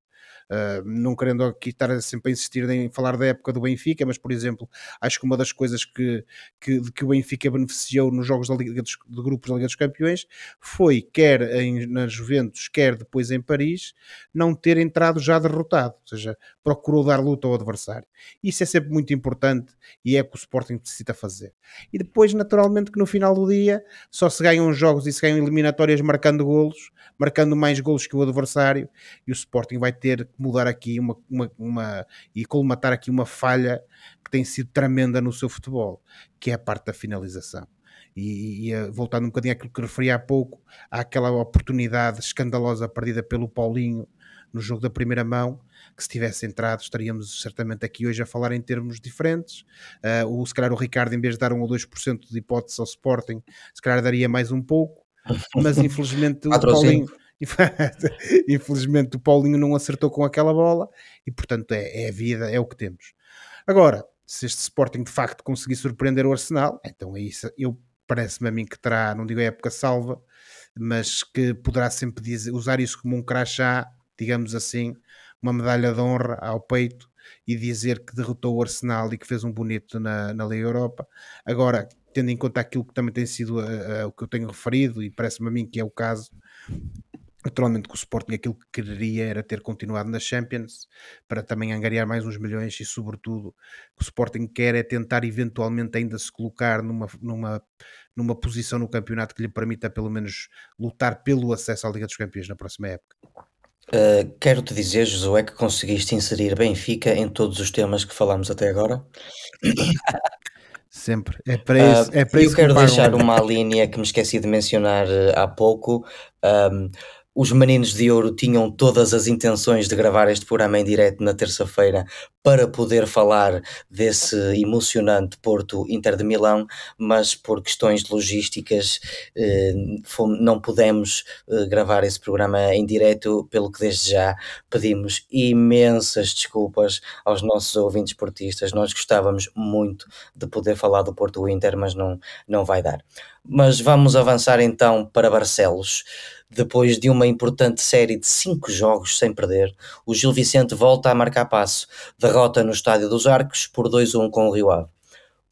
Speaker 3: Uh, não querendo aqui estar sempre a insistir em falar da época do Benfica, mas por exemplo, acho que uma das coisas que, que, que o Benfica beneficiou nos jogos da Liga dos, de grupos da Liga dos Campeões foi, quer em, na Juventus, quer depois em Paris, não ter entrado já derrotado, ou seja, procurou dar luta ao adversário. Isso é sempre muito importante e é o que o Sporting necessita fazer. E depois, naturalmente, que no final do dia só se ganham jogos e se ganham eliminatórias marcando golos, marcando mais golos que o adversário, e o Sporting vai ter mudar aqui uma, uma, uma e colmatar aqui uma falha que tem sido tremenda no seu futebol, que é a parte da finalização. E, e, eh, voltando um bocadinho àquilo que referi há pouco, há aquela oportunidade escandalosa perdida pelo Paulinho no jogo da primeira mão, que se tivesse entrado estaríamos certamente aqui hoje a falar em termos diferentes. Uh, o, se calhar o Ricardo, em vez de dar 1 ou 2% de hipótese ao Sporting, se calhar daria mais um pouco, mas infelizmente o Paulinho, Infelizmente o Paulinho não acertou com aquela bola e portanto é, é a vida, é o que temos. Agora, se este Sporting de facto conseguir surpreender o Arsenal, então é isso. Eu parece-me a mim que terá, não digo a época salva, mas que poderá sempre dizer, usar isso como um crachá, digamos assim, uma medalha de honra ao peito e dizer que derrotou o Arsenal e que fez um bonito na, na Liga Europa. Agora, tendo em conta aquilo que também tem sido uh, uh, o que eu tenho referido, e parece-me a mim que é o caso, Naturalmente que o Sporting aquilo que quereria era ter continuado na Champions para também angariar mais uns milhões e sobretudo o Sporting quer é tentar eventualmente ainda se colocar numa, numa, numa posição no campeonato que lhe permita pelo menos lutar pelo acesso à Liga dos Campeões na próxima época.
Speaker 1: Uh, Quero-te dizer, Josué, que conseguiste inserir Benfica em todos os temas que falámos até agora.
Speaker 3: Sempre. É para isso, uh, é para
Speaker 1: eu quero deixar uma linha que me esqueci de mencionar uh, há pouco. Um, os Meninos de Ouro tinham todas as intenções de gravar este programa em direto na terça-feira para poder falar desse emocionante Porto Inter de Milão, mas por questões logísticas eh, não pudemos eh, gravar esse programa em direto, pelo que desde já pedimos imensas desculpas aos nossos ouvintes portistas. Nós gostávamos muito de poder falar do Porto Inter, mas não, não vai dar. Mas vamos avançar então para Barcelos. Depois de uma importante série de cinco jogos sem perder, o Gil Vicente volta a marcar passo. Derrota no Estádio dos Arcos por 2-1 com o Rio Ave.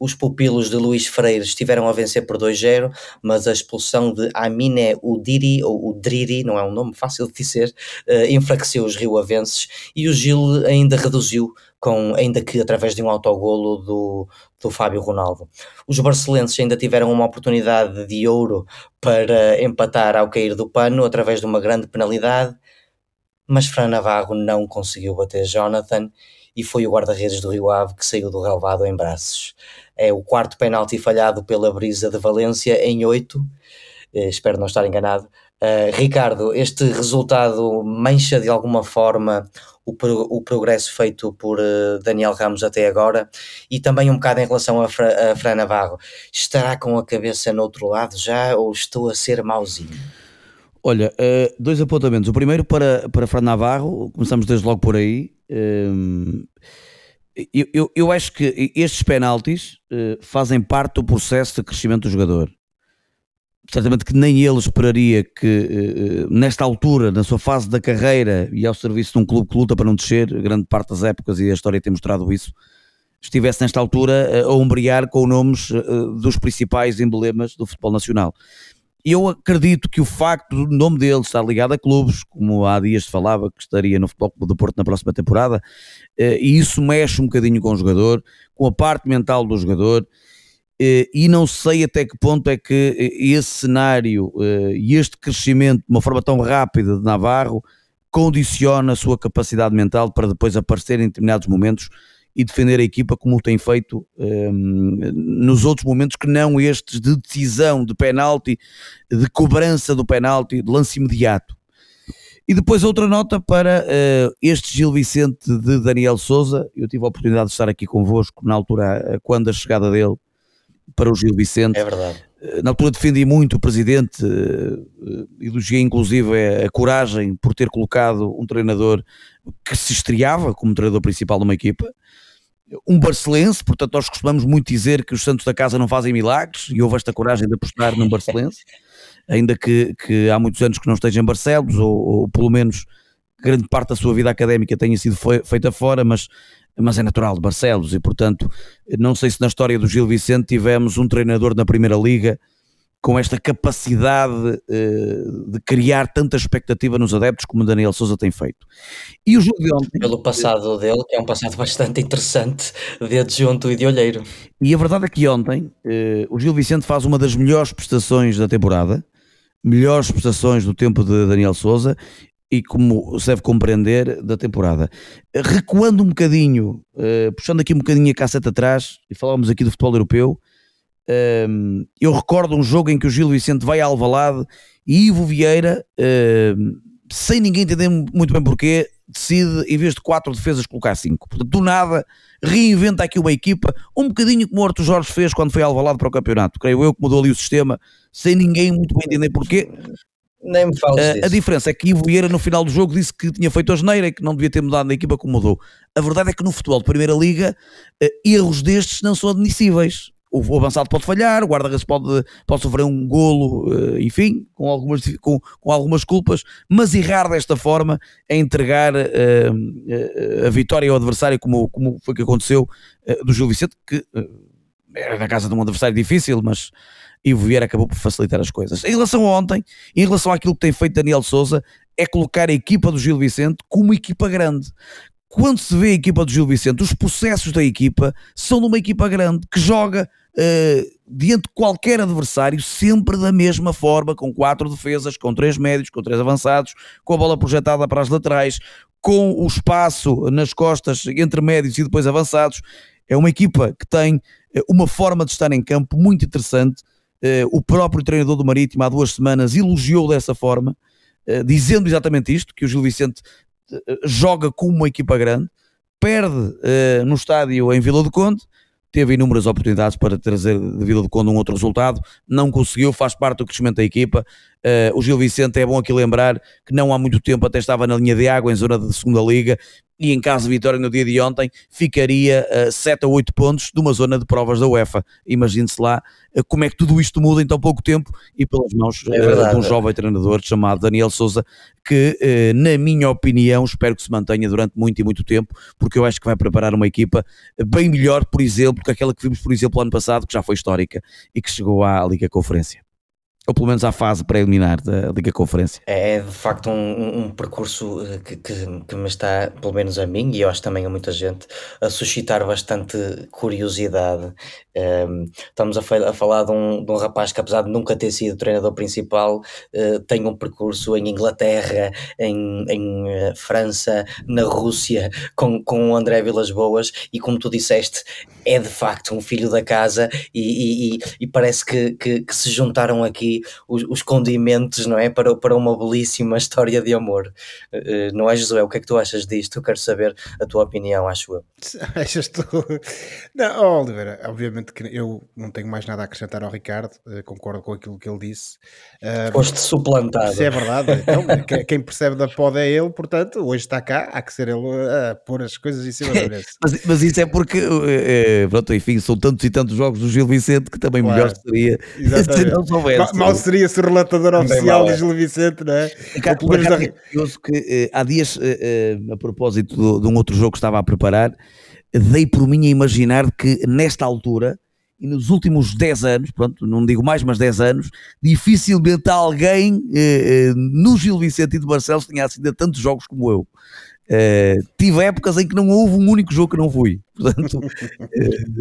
Speaker 1: Os pupilos de Luís Freire estiveram a vencer por 2-0, mas a expulsão de Amine Udiri, ou Udriri, não é um nome fácil de dizer, uh, enfraqueceu os rioavenses e o Gil ainda reduziu com, ainda que através de um autogolo do, do Fábio Ronaldo. Os barcelenses ainda tiveram uma oportunidade de ouro para empatar ao cair do pano através de uma grande penalidade, mas Fran Navarro não conseguiu bater Jonathan e foi o guarda-redes do Rio Ave que saiu do relvado em braços. É o quarto penalti falhado pela Brisa de Valência em oito, eh, espero não estar enganado. Uh, Ricardo, este resultado mancha de alguma forma o, pro, o progresso feito por uh, Daniel Ramos até agora e também um bocado em relação a, Fra, a Fran Navarro. Estará com a cabeça no outro lado já ou estou a ser mauzinho?
Speaker 2: Olha, uh, dois apontamentos. O primeiro para, para Fran Navarro, começamos desde logo por aí. Uh, eu, eu, eu, acho que estes penaltis uh, fazem parte do processo de crescimento do jogador certamente que nem ele esperaria que eh, nesta altura, na sua fase da carreira e ao serviço de um clube que luta para não descer, grande parte das épocas e a história tem mostrado isso, estivesse nesta altura eh, a ombrear com nomes eh, dos principais emblemas do futebol nacional. Eu acredito que o facto do nome dele estar ligado a clubes, como há dias falava que estaria no Futebol Clube do Porto na próxima temporada, e isso mexe um bocadinho com o jogador, com a parte mental do jogador, eh, e não sei até que ponto é que eh, esse cenário eh, e este crescimento de uma forma tão rápida de Navarro condiciona a sua capacidade mental para depois aparecer em determinados momentos e defender a equipa como tem feito um, ehm, nos outros momentos que não estes de decisão, de penalti, de cobrança do penalti, de lance imediato. E depois outra nota para uh, este Gil Vicente de Daniel Souza. Eu tive a oportunidade de estar aqui convosco na altura, quando a chegada dele para o Gil Vicente.
Speaker 1: É verdade.
Speaker 2: Na altura defendi muito o presidente, elogiei inclusive a coragem por ter colocado um treinador que se estreava como treinador principal de uma equipa um barcelense, portanto nós costumamos muito dizer que os santos da casa não fazem milagres e houve esta coragem de apostar num barcelense, ainda que, que há muitos anos que não esteja em Barcelos, ou, ou, pelo menos grande parte da sua vida académica tenha sido feita fora, mas, mas é natural de Barcelos e portanto não sei se na história do Gil Vicente tivemos um treinador na Primeira Liga com esta capacidade uh, de criar tanta expectativa nos adeptos como o Daniel Souza tem feito.
Speaker 1: E o jogo de ontem... Pelo passado dele, que é um passado bastante interessante, de adjunto e de olheiro.
Speaker 2: E a verdade é que ontem uh, o Gil Vicente faz uma das melhores prestações da temporada, melhores prestações do tempo de Daniel Souza e como se deve compreender da temporada. Recuando um bocadinho, uh, puxando aqui um bocadinho a casseta atrás, e falávamos aqui do futebol europeu, um, eu recordo um jogo em que o Gil Vicente vai a Alvalade e Ivo Vieira, um, sem ninguém entender muito bem porquê, decide, em vez de quatro defesas, colocar cinco. Portanto, do nada, reinventa aqui uma equipa, um bocadinho como o Horto Jorge fez quando foi Alvalade para o campeonato. Creio eu que mudou ali o sistema, sem ninguém muito bem entender porquê.
Speaker 1: Nem me fales uh,
Speaker 2: A diferença é que Ivo Vieira no final do jogo disse que tinha feito a geneira e que não devia ter mudado na equipa como mudou. A verdade é que no futebol de Primeira Liga, uh, erros destes não são admissíveis o avançado pode falhar, o guarda-redes pode, pode sofrer um golo, eh, enfim, com algumas, com, com algumas culpas, mas errar desta forma é entregar uh, a vitória ao adversário, como, como foi que aconteceu uh, do Gil Vicente, que era na casa de um adversário difícil, mas Ivo Vieira acabou por facilitar as coisas. Em relação a ontem, em relação àquilo que tem feito Daniel Souza, é colocar a equipa do Gil Vicente como equipa grande, quando se vê a equipa do Gil Vicente, os processos da equipa são de uma equipa grande que joga uh, diante de qualquer adversário sempre da mesma forma, com quatro defesas, com três médios, com três avançados, com a bola projetada para as laterais, com o espaço nas costas entre médios e depois avançados. É uma equipa que tem uh, uma forma de estar em campo muito interessante. Uh, o próprio treinador do Marítimo há duas semanas elogiou dessa forma, dizendo exatamente isto, que o Gil Vicente joga com uma equipa grande, perde uh, no estádio em Vila do Conde, teve inúmeras oportunidades para trazer de Vila do Conde um outro resultado, não conseguiu, faz parte do crescimento da equipa. Uh, o Gil Vicente é bom aqui lembrar que não há muito tempo até estava na linha de água em zona de segunda liga e em caso de vitória no dia de ontem ficaria a uh, 7 a 8 pontos de uma zona de provas da UEFA. Imagine-se lá uh, como é que tudo isto muda em tão pouco tempo e pelas mãos é uh, de um jovem treinador chamado Daniel Souza que, uh, na minha opinião, espero que se mantenha durante muito e muito tempo, porque eu acho que vai preparar uma equipa bem melhor, por exemplo, que aquela que vimos, por exemplo, ano passado, que já foi histórica e que chegou à Liga Conferência ou pelo menos à fase preliminar da Liga Conferência.
Speaker 1: É de facto um, um percurso eh, que, que, que, me está, pelo menos a mim, e eu acho também a muita gente, a suscitar bastante curiosidade. Um, ehm, estamos a, a falar de um, de um, rapaz que, apesar de nunca ter sido treinador principal, uh, tem um percurso em Inglaterra, em, em uh, França, na Rússia, com, com o André Vilas Boas, e como tu disseste, é de facto um filho da casa, e, e, e parece que, que, que se juntaram aqui os, os, condimentos, não é? Para, para uma belíssima história de amor. Uh, não é, Josué? O que é que tu achas disto? Eu quero saber a tua opinião, acho eu.
Speaker 3: Achas tu? Não, oh, Oliveira, obviamente que eu não tenho mais nada a acrescentar ao Ricardo, uh, concordo com aquilo que ele disse.
Speaker 1: Uh, Foste suplantado.
Speaker 3: Isso é verdade. Então, quem percebe da poda é ele, portanto, hoje está cá, há que ser ele a pôr as coisas em cima da mesa.
Speaker 2: mas, mas, isso é porque, pronto, enfim, são tantos e tantos jogos do Gil Vicente que também claro. melhor seria
Speaker 3: se não soubesse mal seria-se o relatador oficial de Gil Vicente, não é?
Speaker 2: Cara, por acaso, é curioso que uh, há dias, a propósito de, de um outro jogo que estava a preparar, dei por mim a imaginar que nesta altura e nos últimos 10 anos, pronto, não digo mais, mas 10 anos, dificilmente alguém eh, no Gil Vicente e de Barcelos tinha assistido a tantos jogos como eu. Uh, tive épocas em que não houve um único jogo que não fui. Portanto,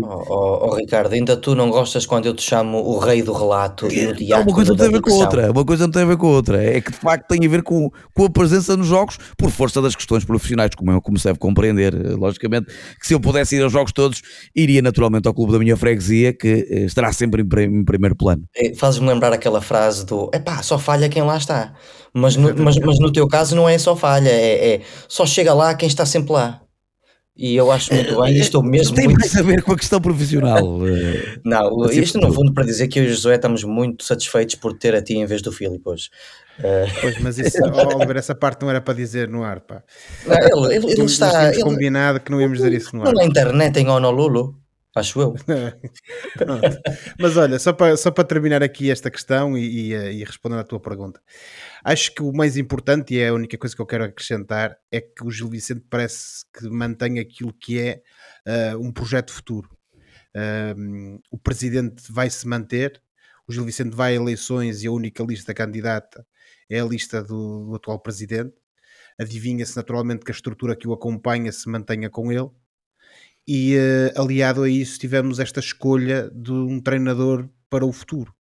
Speaker 1: Oh, oh, oh, Ricardo, ainda tu não gostas quando eu te chamo o rei do relato e o diácono
Speaker 2: uma coisa não tem a ver com a outra. Uma coisa não tem a ver com a outra. É que de facto tem a ver com, com a presença nos jogos por força das questões profissionais, como eu como se deve compreender. Eh, Logicamente que se eu pudesse ir aos jogos todos, iria naturalmente ao clube da minha freguesia, que eh, estará sempre em, em primeiro plano.
Speaker 1: Eh, Fazes-me lembrar aquela frase do epá, só falha quem lá está. Mas no, mas, mas no teu caso não é só falha, é, é só chega lá quem está sempre lá. E eu acho muito bem, e estou mesmo
Speaker 2: tem
Speaker 1: muito.
Speaker 2: mais a ver com a questão profissional. eh,
Speaker 1: Não,
Speaker 2: acima
Speaker 1: isto no fundo para dizer que eu e o Josué estamos muito satisfeitos por ter a ti em vez do Filipe hoje. Eh,
Speaker 3: Pois, mas isso, oh, Oliver, essa parte não era para dizer no ar, pá.
Speaker 1: não, ele, ele- ele está.
Speaker 3: tínhamos
Speaker 1: Ele,
Speaker 3: combinado que não íamos dizer isso no ar.
Speaker 1: na internet em Honolulu, acho eu.
Speaker 3: Mas olha, só para, só para terminar aqui esta questão e, e, eh, e responder à tua pergunta, acho que o mais importante e é a única coisa que eu quero acrescentar é que o Gil Vicente parece que mantém aquilo que é eh, um projeto futuro. Um, o presidente vai se manter, o Gil Vicente vai a eleições e a única lista candidata é a lista do, do atual presidente. Adivinha-se naturalmente que a estrutura que o acompanha se mantenha com ele e eh, aliado a isso tivemos esta escolha de um treinador para o futuro.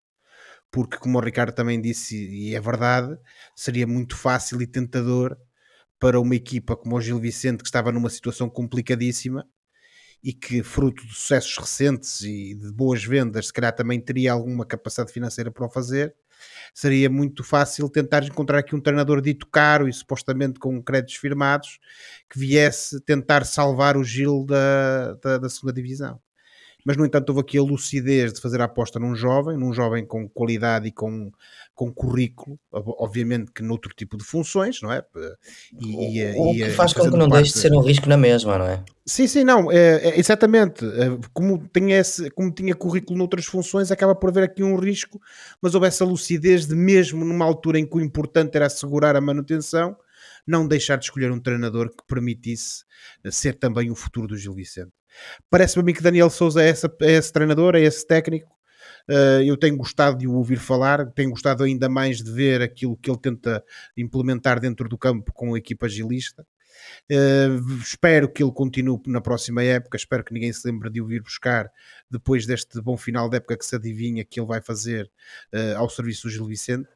Speaker 3: Porque, como o Ricardo também disse, e é verdade, seria muito fácil e tentador para uma equipa como o Gil Vicente, que estava numa situação complicadíssima e que, fruto de sucessos recentes e de boas vendas, se calhar também teria alguma capacidade financeira para o fazer, seria muito fácil tentar encontrar aqui um treinador dito caro e supostamente com créditos firmados que viesse tentar salvar o Gil da, da, da segunda divisão. Mas, no entanto, houve aqui a lucidez de fazer a aposta num jovem, num jovem com qualidade e com, com currículo, ob- obviamente que noutro tipo de funções, não é? E, e-
Speaker 1: O
Speaker 3: e-
Speaker 1: que
Speaker 3: e
Speaker 1: faz com que não deixe de
Speaker 3: parte-
Speaker 1: ser um risco na mesma, não é?
Speaker 3: Sim, sim, não, é, é, exatamente. É, Como tinha, esse, como tinha currículo noutras funções, acaba por haver aqui um risco, mas houve essa lucidez de, mesmo numa altura em que o importante era assegurar a manutenção, não deixar de escolher um treinador que permitisse eh, ser também o futuro do Gil Vicente. Parece-me a mim que Daniel Souza é, essa, é esse treinador, é esse técnico. Eh, eu tenho gostado de o ouvir falar, tenho gostado ainda mais de ver aquilo que ele tenta implementar dentro do campo com a equipa gilista. Uh, espero que ele continue na próxima época. Espero que ninguém se lembre de o vir buscar depois deste bom final de época que se adivinha que ele vai fazer uh, ao serviço do Gil Vicente.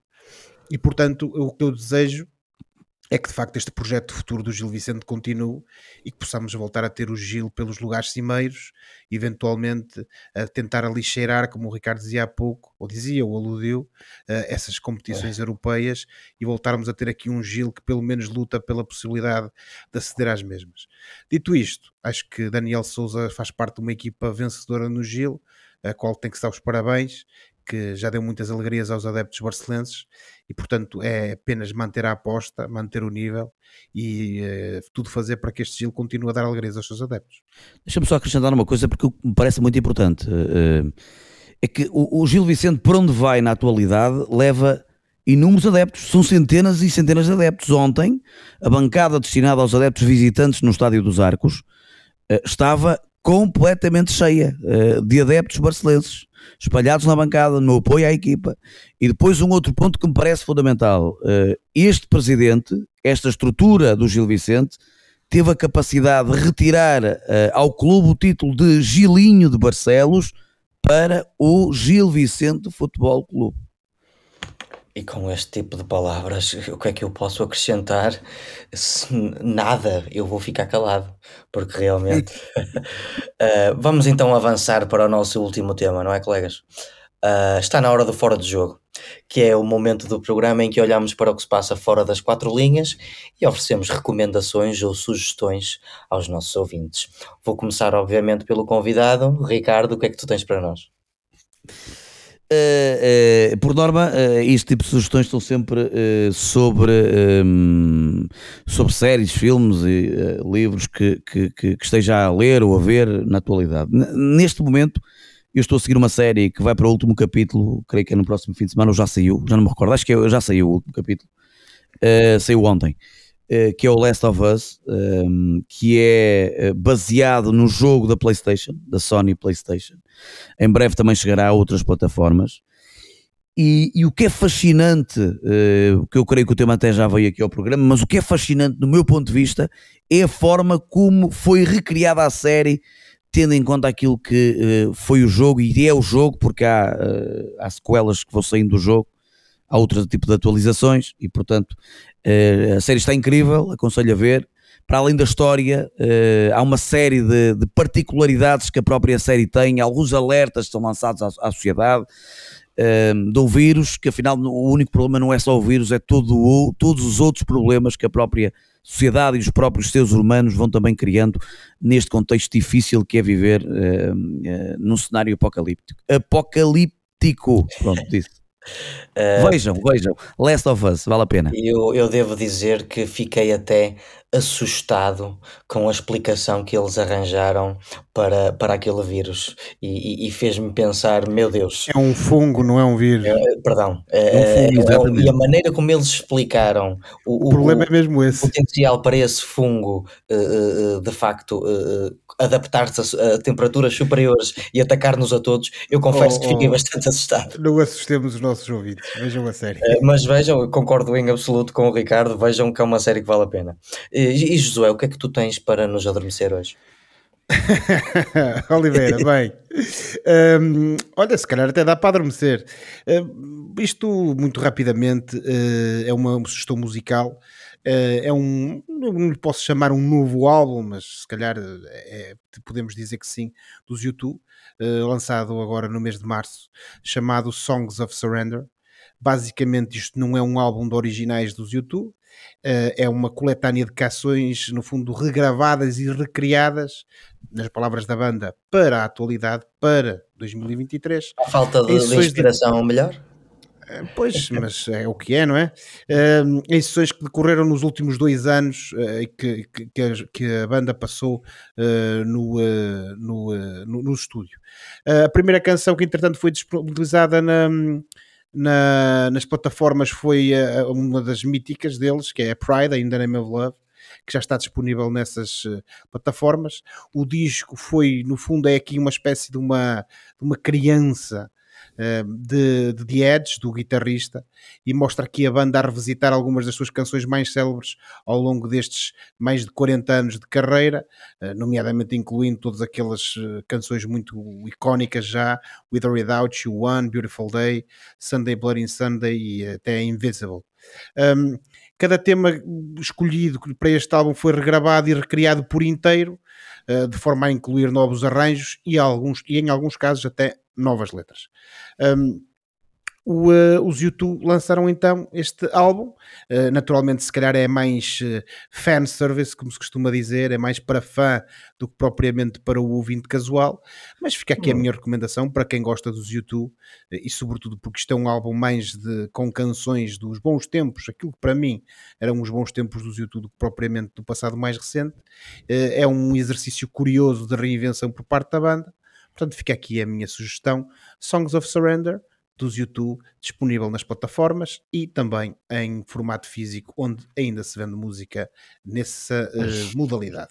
Speaker 3: E portanto, o que eu desejo é que de facto este projeto futuro do Gil Vicente continue e que possamos voltar a ter o Gil pelos lugares cimeiros, eventualmente a tentar ali cheirar, como o Ricardo dizia há pouco, ou dizia, ou aludiu, uh, essas competições europeias e voltarmos a ter aqui um Gil que pelo menos luta pela possibilidade de aceder às mesmas. Dito isto, acho que Daniel Souza faz parte de uma equipa vencedora no Gil, a qual tem que se dar os parabéns, que já deu muitas alegrias aos adeptos barcelenses e, portanto, é apenas manter a aposta, manter o nível e eh, tudo fazer para que este Gil continue a dar alegrias aos seus adeptos.
Speaker 2: Deixa-me só acrescentar uma coisa porque me parece muito importante. eh, é que o, o Gil Vicente, por onde vai na atualidade, leva inúmeros adeptos, são centenas e centenas de adeptos. Ontem, a bancada destinada aos adeptos visitantes no Estádio dos Arcos eh, estava completamente cheia eh, de adeptos barcelenses, espalhados na bancada, no apoio à equipa. E depois um outro ponto que me parece fundamental, eh, este presidente, esta estrutura do Gil Vicente, teve a capacidade de retirar eh, ao clube o título de Gilinho de Barcelos para o Gil Vicente Futebol Clube.
Speaker 1: E com este tipo de palavras, o que é que eu posso acrescentar? Se nada, eu vou ficar calado, porque realmente. Uh, vamos então avançar para o nosso último tema, não é, colegas? Uh, está na hora do fora de jogo, que é o momento do programa em que olhamos para o que se passa fora das quatro linhas e oferecemos recomendações ou sugestões aos nossos ouvintes. Vou começar, obviamente, pelo convidado. Ricardo, o que é que tu tens para nós?
Speaker 2: Uh, uh, por norma, uh, este tipo de sugestões estão sempre sobre, um, sobre séries, filmes e livros que, que, que, esteja a ler ou a ver na atualidade. N neste momento, eu estou a seguir uma série que vai para o último capítulo, creio que é no próximo fim de semana, ou já saiu, já não me recordo, acho que é, já saiu o último capítulo, saiu ontem. Que é o Last of Us, um, que é baseado no jogo da PlayStation, da Sony PlayStation. Em breve também chegará a outras plataformas. E, e o que é fascinante, uh, que eu creio que o tema até já veio aqui ao programa, mas o que é fascinante, do meu ponto de vista, é a forma como foi recriada a série tendo em conta aquilo que foi o jogo e é o jogo, porque há, há sequelas que vão saindo do jogo, há outro tipo de atualizações e, portanto, uh, a série está incrível, aconselho a ver. Para além da história, há uma série de, de, particularidades que a própria série tem, alguns alertas são lançados à, à sociedade do vírus, que afinal o único problema não é só o vírus, é todo o, todos os outros problemas que a própria sociedade e os próprios seres humanos vão também criando neste contexto difícil que é viver uh, uh, num cenário apocalíptico. Apocalíptico, pronto, disse. Uh, vejam, vejam, Last of Us, vale a pena.
Speaker 1: Eu, eu devo dizer que fiquei até assustado com a explicação que eles arranjaram para, para aquele vírus e, e, e fez-me pensar, meu Deus.
Speaker 3: É um fungo, não é um vírus. É,
Speaker 1: perdão. É, um fungo, é, e a maneira como eles explicaram
Speaker 3: o, o problema
Speaker 1: o,
Speaker 3: é mesmo esse.
Speaker 1: potencial para esse fungo, de facto, adaptar-se a, a, temperaturas superiores e atacar-nos a todos, eu confesso oh, que fiquei oh, bastante assustado.
Speaker 3: Não assustemos os nossos ouvidos, vejam a série.
Speaker 1: mas vejam, concordo em absoluto com o Ricardo, vejam que é uma série que vale a pena. E, e Josué, o que é que tu tens para nos adormecer hoje?
Speaker 3: Oliveira, bem, um, olha, se calhar até dá para adormecer. Uh, isto, muito rapidamente, uh, é uma sugestão musical. Uh, é um, não lhe posso chamar um novo álbum, mas se calhar é, podemos dizer que sim, dos YouTube, lançado agora no mês de março, chamado Songs of Surrender. Basicamente, isto não é um álbum de originais dos YouTube, Uh, é uma coletânea de canções, no fundo, regravadas e recriadas, nas palavras da banda, para a atualidade, para 2023.
Speaker 1: A falta de, de inspiração, de... melhor?
Speaker 3: Eh, pois, mas é o que é, não é? Uh, em sessões que decorreram nos últimos dois anos uh, que, que, a, que, a, banda passou uh, no, no, no, no, estúdio. a primeira canção que, entretanto, foi disponibilizada na, na, nas plataformas foi uma das míticas deles, que é a Pride, In the Name of Love, que já está disponível nessas plataformas. O disco foi, no fundo, é aqui uma espécie de uma, de uma criança eh, de, de The Edge, do guitarrista, e mostra aqui a banda a revisitar algumas das suas canções mais célebres ao longo destes mais de 40 anos de carreira, eh, nomeadamente incluindo todas aquelas eh, canções muito icónicas já, With or Without You, One, Beautiful Day, Sunday Bloody Sunday e até Invisible. Um, cada tema escolhido para este álbum foi regravado e recriado por inteiro, de forma a incluir novos arranjos e, alguns, e em alguns casos até novas letras. Um, o, uh, os YouTube lançaram então este álbum. Uh, naturalmente, se calhar é mais uh, fan service, como se costuma dizer, é mais para fã do que propriamente para o ouvinte casual. Mas fica aqui a minha recomendação para quem gosta dos YouTube e, sobretudo, porque isto é um álbum mais de, com canções dos bons tempos, aquilo que para mim eram os bons tempos dos YouTube, do que propriamente do passado mais recente. é um exercício curioso de reinvenção por parte da banda Portanto, fica aqui a minha sugestão: Songs of Surrender dos YouTube, disponível nas plataformas e também em formato físico, onde ainda se vende música nessa uh, modalidade.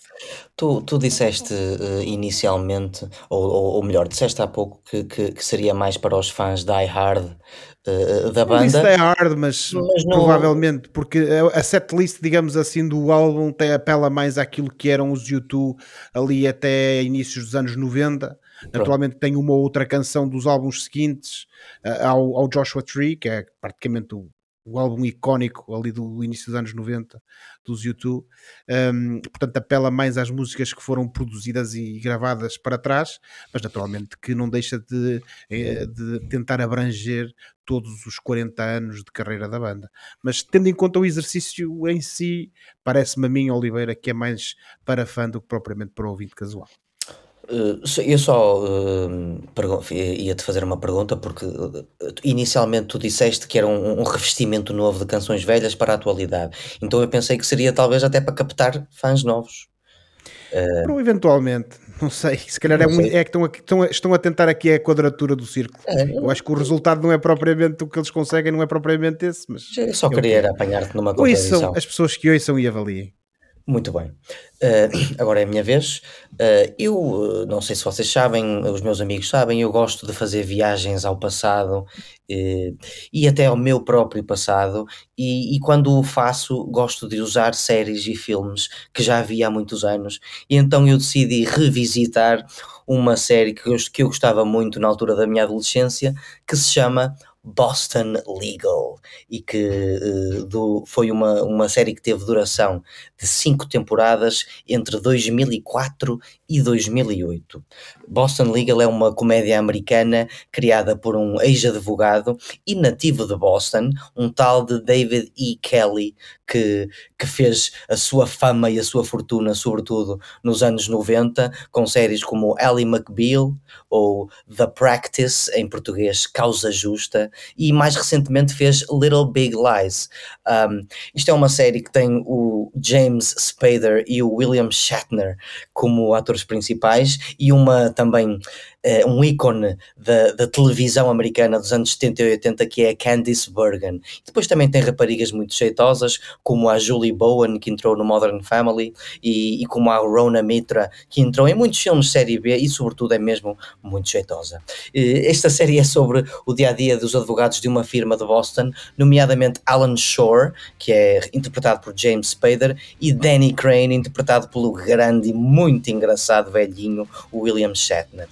Speaker 1: Tu, tu disseste uh, inicialmente, ou, ou, ou, melhor, disseste há pouco que, que, que, seria mais para os fãs Die Hard uh, da banda. Não
Speaker 3: disse Die Hard, mas, mas não... provavelmente, porque a setlist, digamos assim, do álbum até apela mais àquilo que eram os YouTube ali até inícios dos anos 90 Naturalmente tem uma outra canção dos álbuns seguintes uh, ao, ao, Joshua Tree, que é praticamente o, o, álbum icónico ali do início dos anos 90 dos YouTube. Um, portanto, apela mais às músicas que foram produzidas e gravadas para trás, mas naturalmente que não deixa de, eh, de tentar abranger todos os 40 anos de carreira da banda. Mas tendo em conta o exercício em si, parece-me a mim, Oliveira, que é mais para fã do que propriamente para ouvinte casual.
Speaker 1: Eu só uh, ia-te fazer uma pergunta, porque uh, inicialmente tu disseste que era um, um, revestimento novo de canções velhas para a atualidade. Então eu pensei que seria talvez até para captar fãs novos.
Speaker 3: Uh, eventualmente, não sei. Se calhar é, um, é, que estão a, estão, a, estão a tentar aqui a quadratura do círculo. É, eu acho que o resultado não é propriamente o que eles conseguem, não é propriamente esse. Mas
Speaker 1: eu só queria apanhar-te numa contradição.
Speaker 3: Ouçam as pessoas que ouçam e avaliem.
Speaker 1: Muito bem. Uh, agora é a minha vez. Uh, eu uh, não sei se vocês sabem, os meus amigos sabem, eu gosto de fazer viagens ao passado e até ao meu próprio passado, e, e, quando o faço, gosto de usar séries e filmes que já vi há muitos anos, e então eu decidi revisitar uma série que eu, que eu gostava muito na altura da minha adolescência, que se chama Boston Legal e que uh, do, foi uma, uma série que teve duração de cinco temporadas entre 2004 e 2008. Boston Legal é uma comédia americana criada por um ex-advogado e nativo de Boston, um tal de David E. Kelly, que, que fez a sua fama e a sua fortuna, sobretudo nos anos 90, com séries como Ally McBeal ou The Practice, em português Causa Justa, e mais recentemente fez Little Big Lies. Um, isto é uma série que tem o James Spader e o William Shatner como atores principais e uma também uh, um ícone da, da, televisão americana dos anos 70 e 80 que é a Candice Bergen. Depois também tem raparigas muito jeitosas, como a Julie Bowen, que entrou no Modern Family, e, e como a Rona Mitra, que entrou em muitos filmes série B e, sobretudo, é mesmo muito jeitosa. Esta série é sobre o dia a dia dos advogados de uma firma de Boston, nomeadamente Alan Shore, que é interpretado por James Spader, e Danny Crane, interpretado pelo grande e muito engraçado velhinho William Shatner.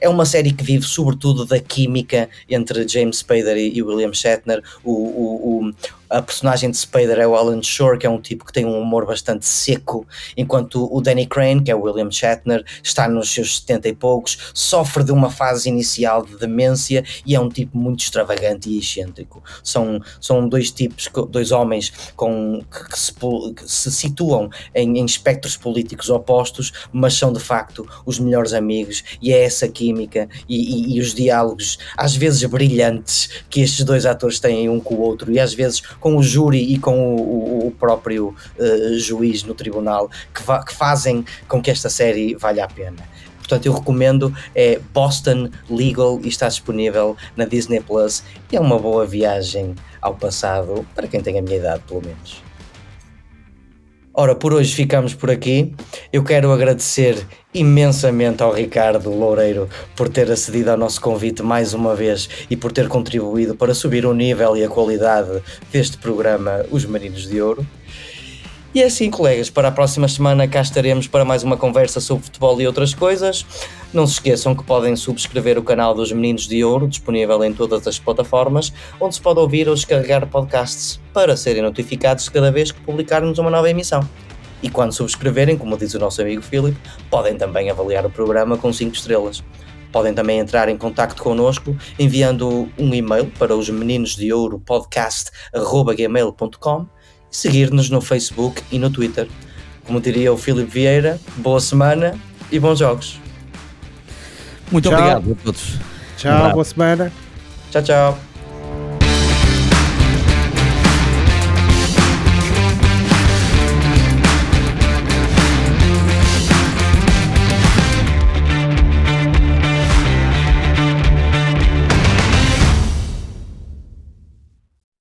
Speaker 1: É uma série que vive sobretudo da química entre James Spader e William Shatner. O, o, o, a personagem de Spader é o Alan Shore, que é um tipo que tem um humor bastante seco, enquanto o Danny Crane, que é o William Shatner, está nos seus 70 e poucos, sofre de uma fase inicial de demência e é um tipo muito extravagante e excêntrico. São, são dois tipos, dois homens com, que, se, que se situam em, em espectros políticos opostos, mas são de facto os melhores amigos e é essa química e, e, e os diálogos, às vezes brilhantes, que estes dois atores têm um com o outro e às vezes com o júri e com o, o próprio uh, juiz no tribunal que, que fazem com que esta série valha a pena. Portanto, eu recomendo, é Boston Legal e está disponível na Disney Plus e é uma boa viagem ao passado para quem tem a minha idade, pelo menos. Ora, por hoje ficamos por aqui. Eu quero agradecer imensamente ao Ricardo Loureiro por ter acedido ao nosso convite mais uma vez e por ter contribuído para subir o nível e a qualidade deste programa Os Marinos de Ouro. E é assim, colegas, para a próxima semana cá estaremos para mais uma conversa sobre futebol e outras coisas. Não se esqueçam que podem subscrever o canal dos Meninos de Ouro, disponível em todas as plataformas, onde se pode ouvir ou descarregar podcasts para serem notificados cada vez que publicarmos uma nova emissão. E quando subscreverem, como diz o nosso amigo Filipe, podem também avaliar o programa com 5 estrelas. Podem também entrar em contato connosco enviando um e-mail para os meninos de ouro podcast.gmail.com e seguir-nos no Facebook e no Twitter. Como diria o Filipe Vieira, boa semana e bons jogos.
Speaker 2: Muito tchau. obrigado a todos.
Speaker 3: Tchau, um boa semana.
Speaker 1: Tchau, tchau.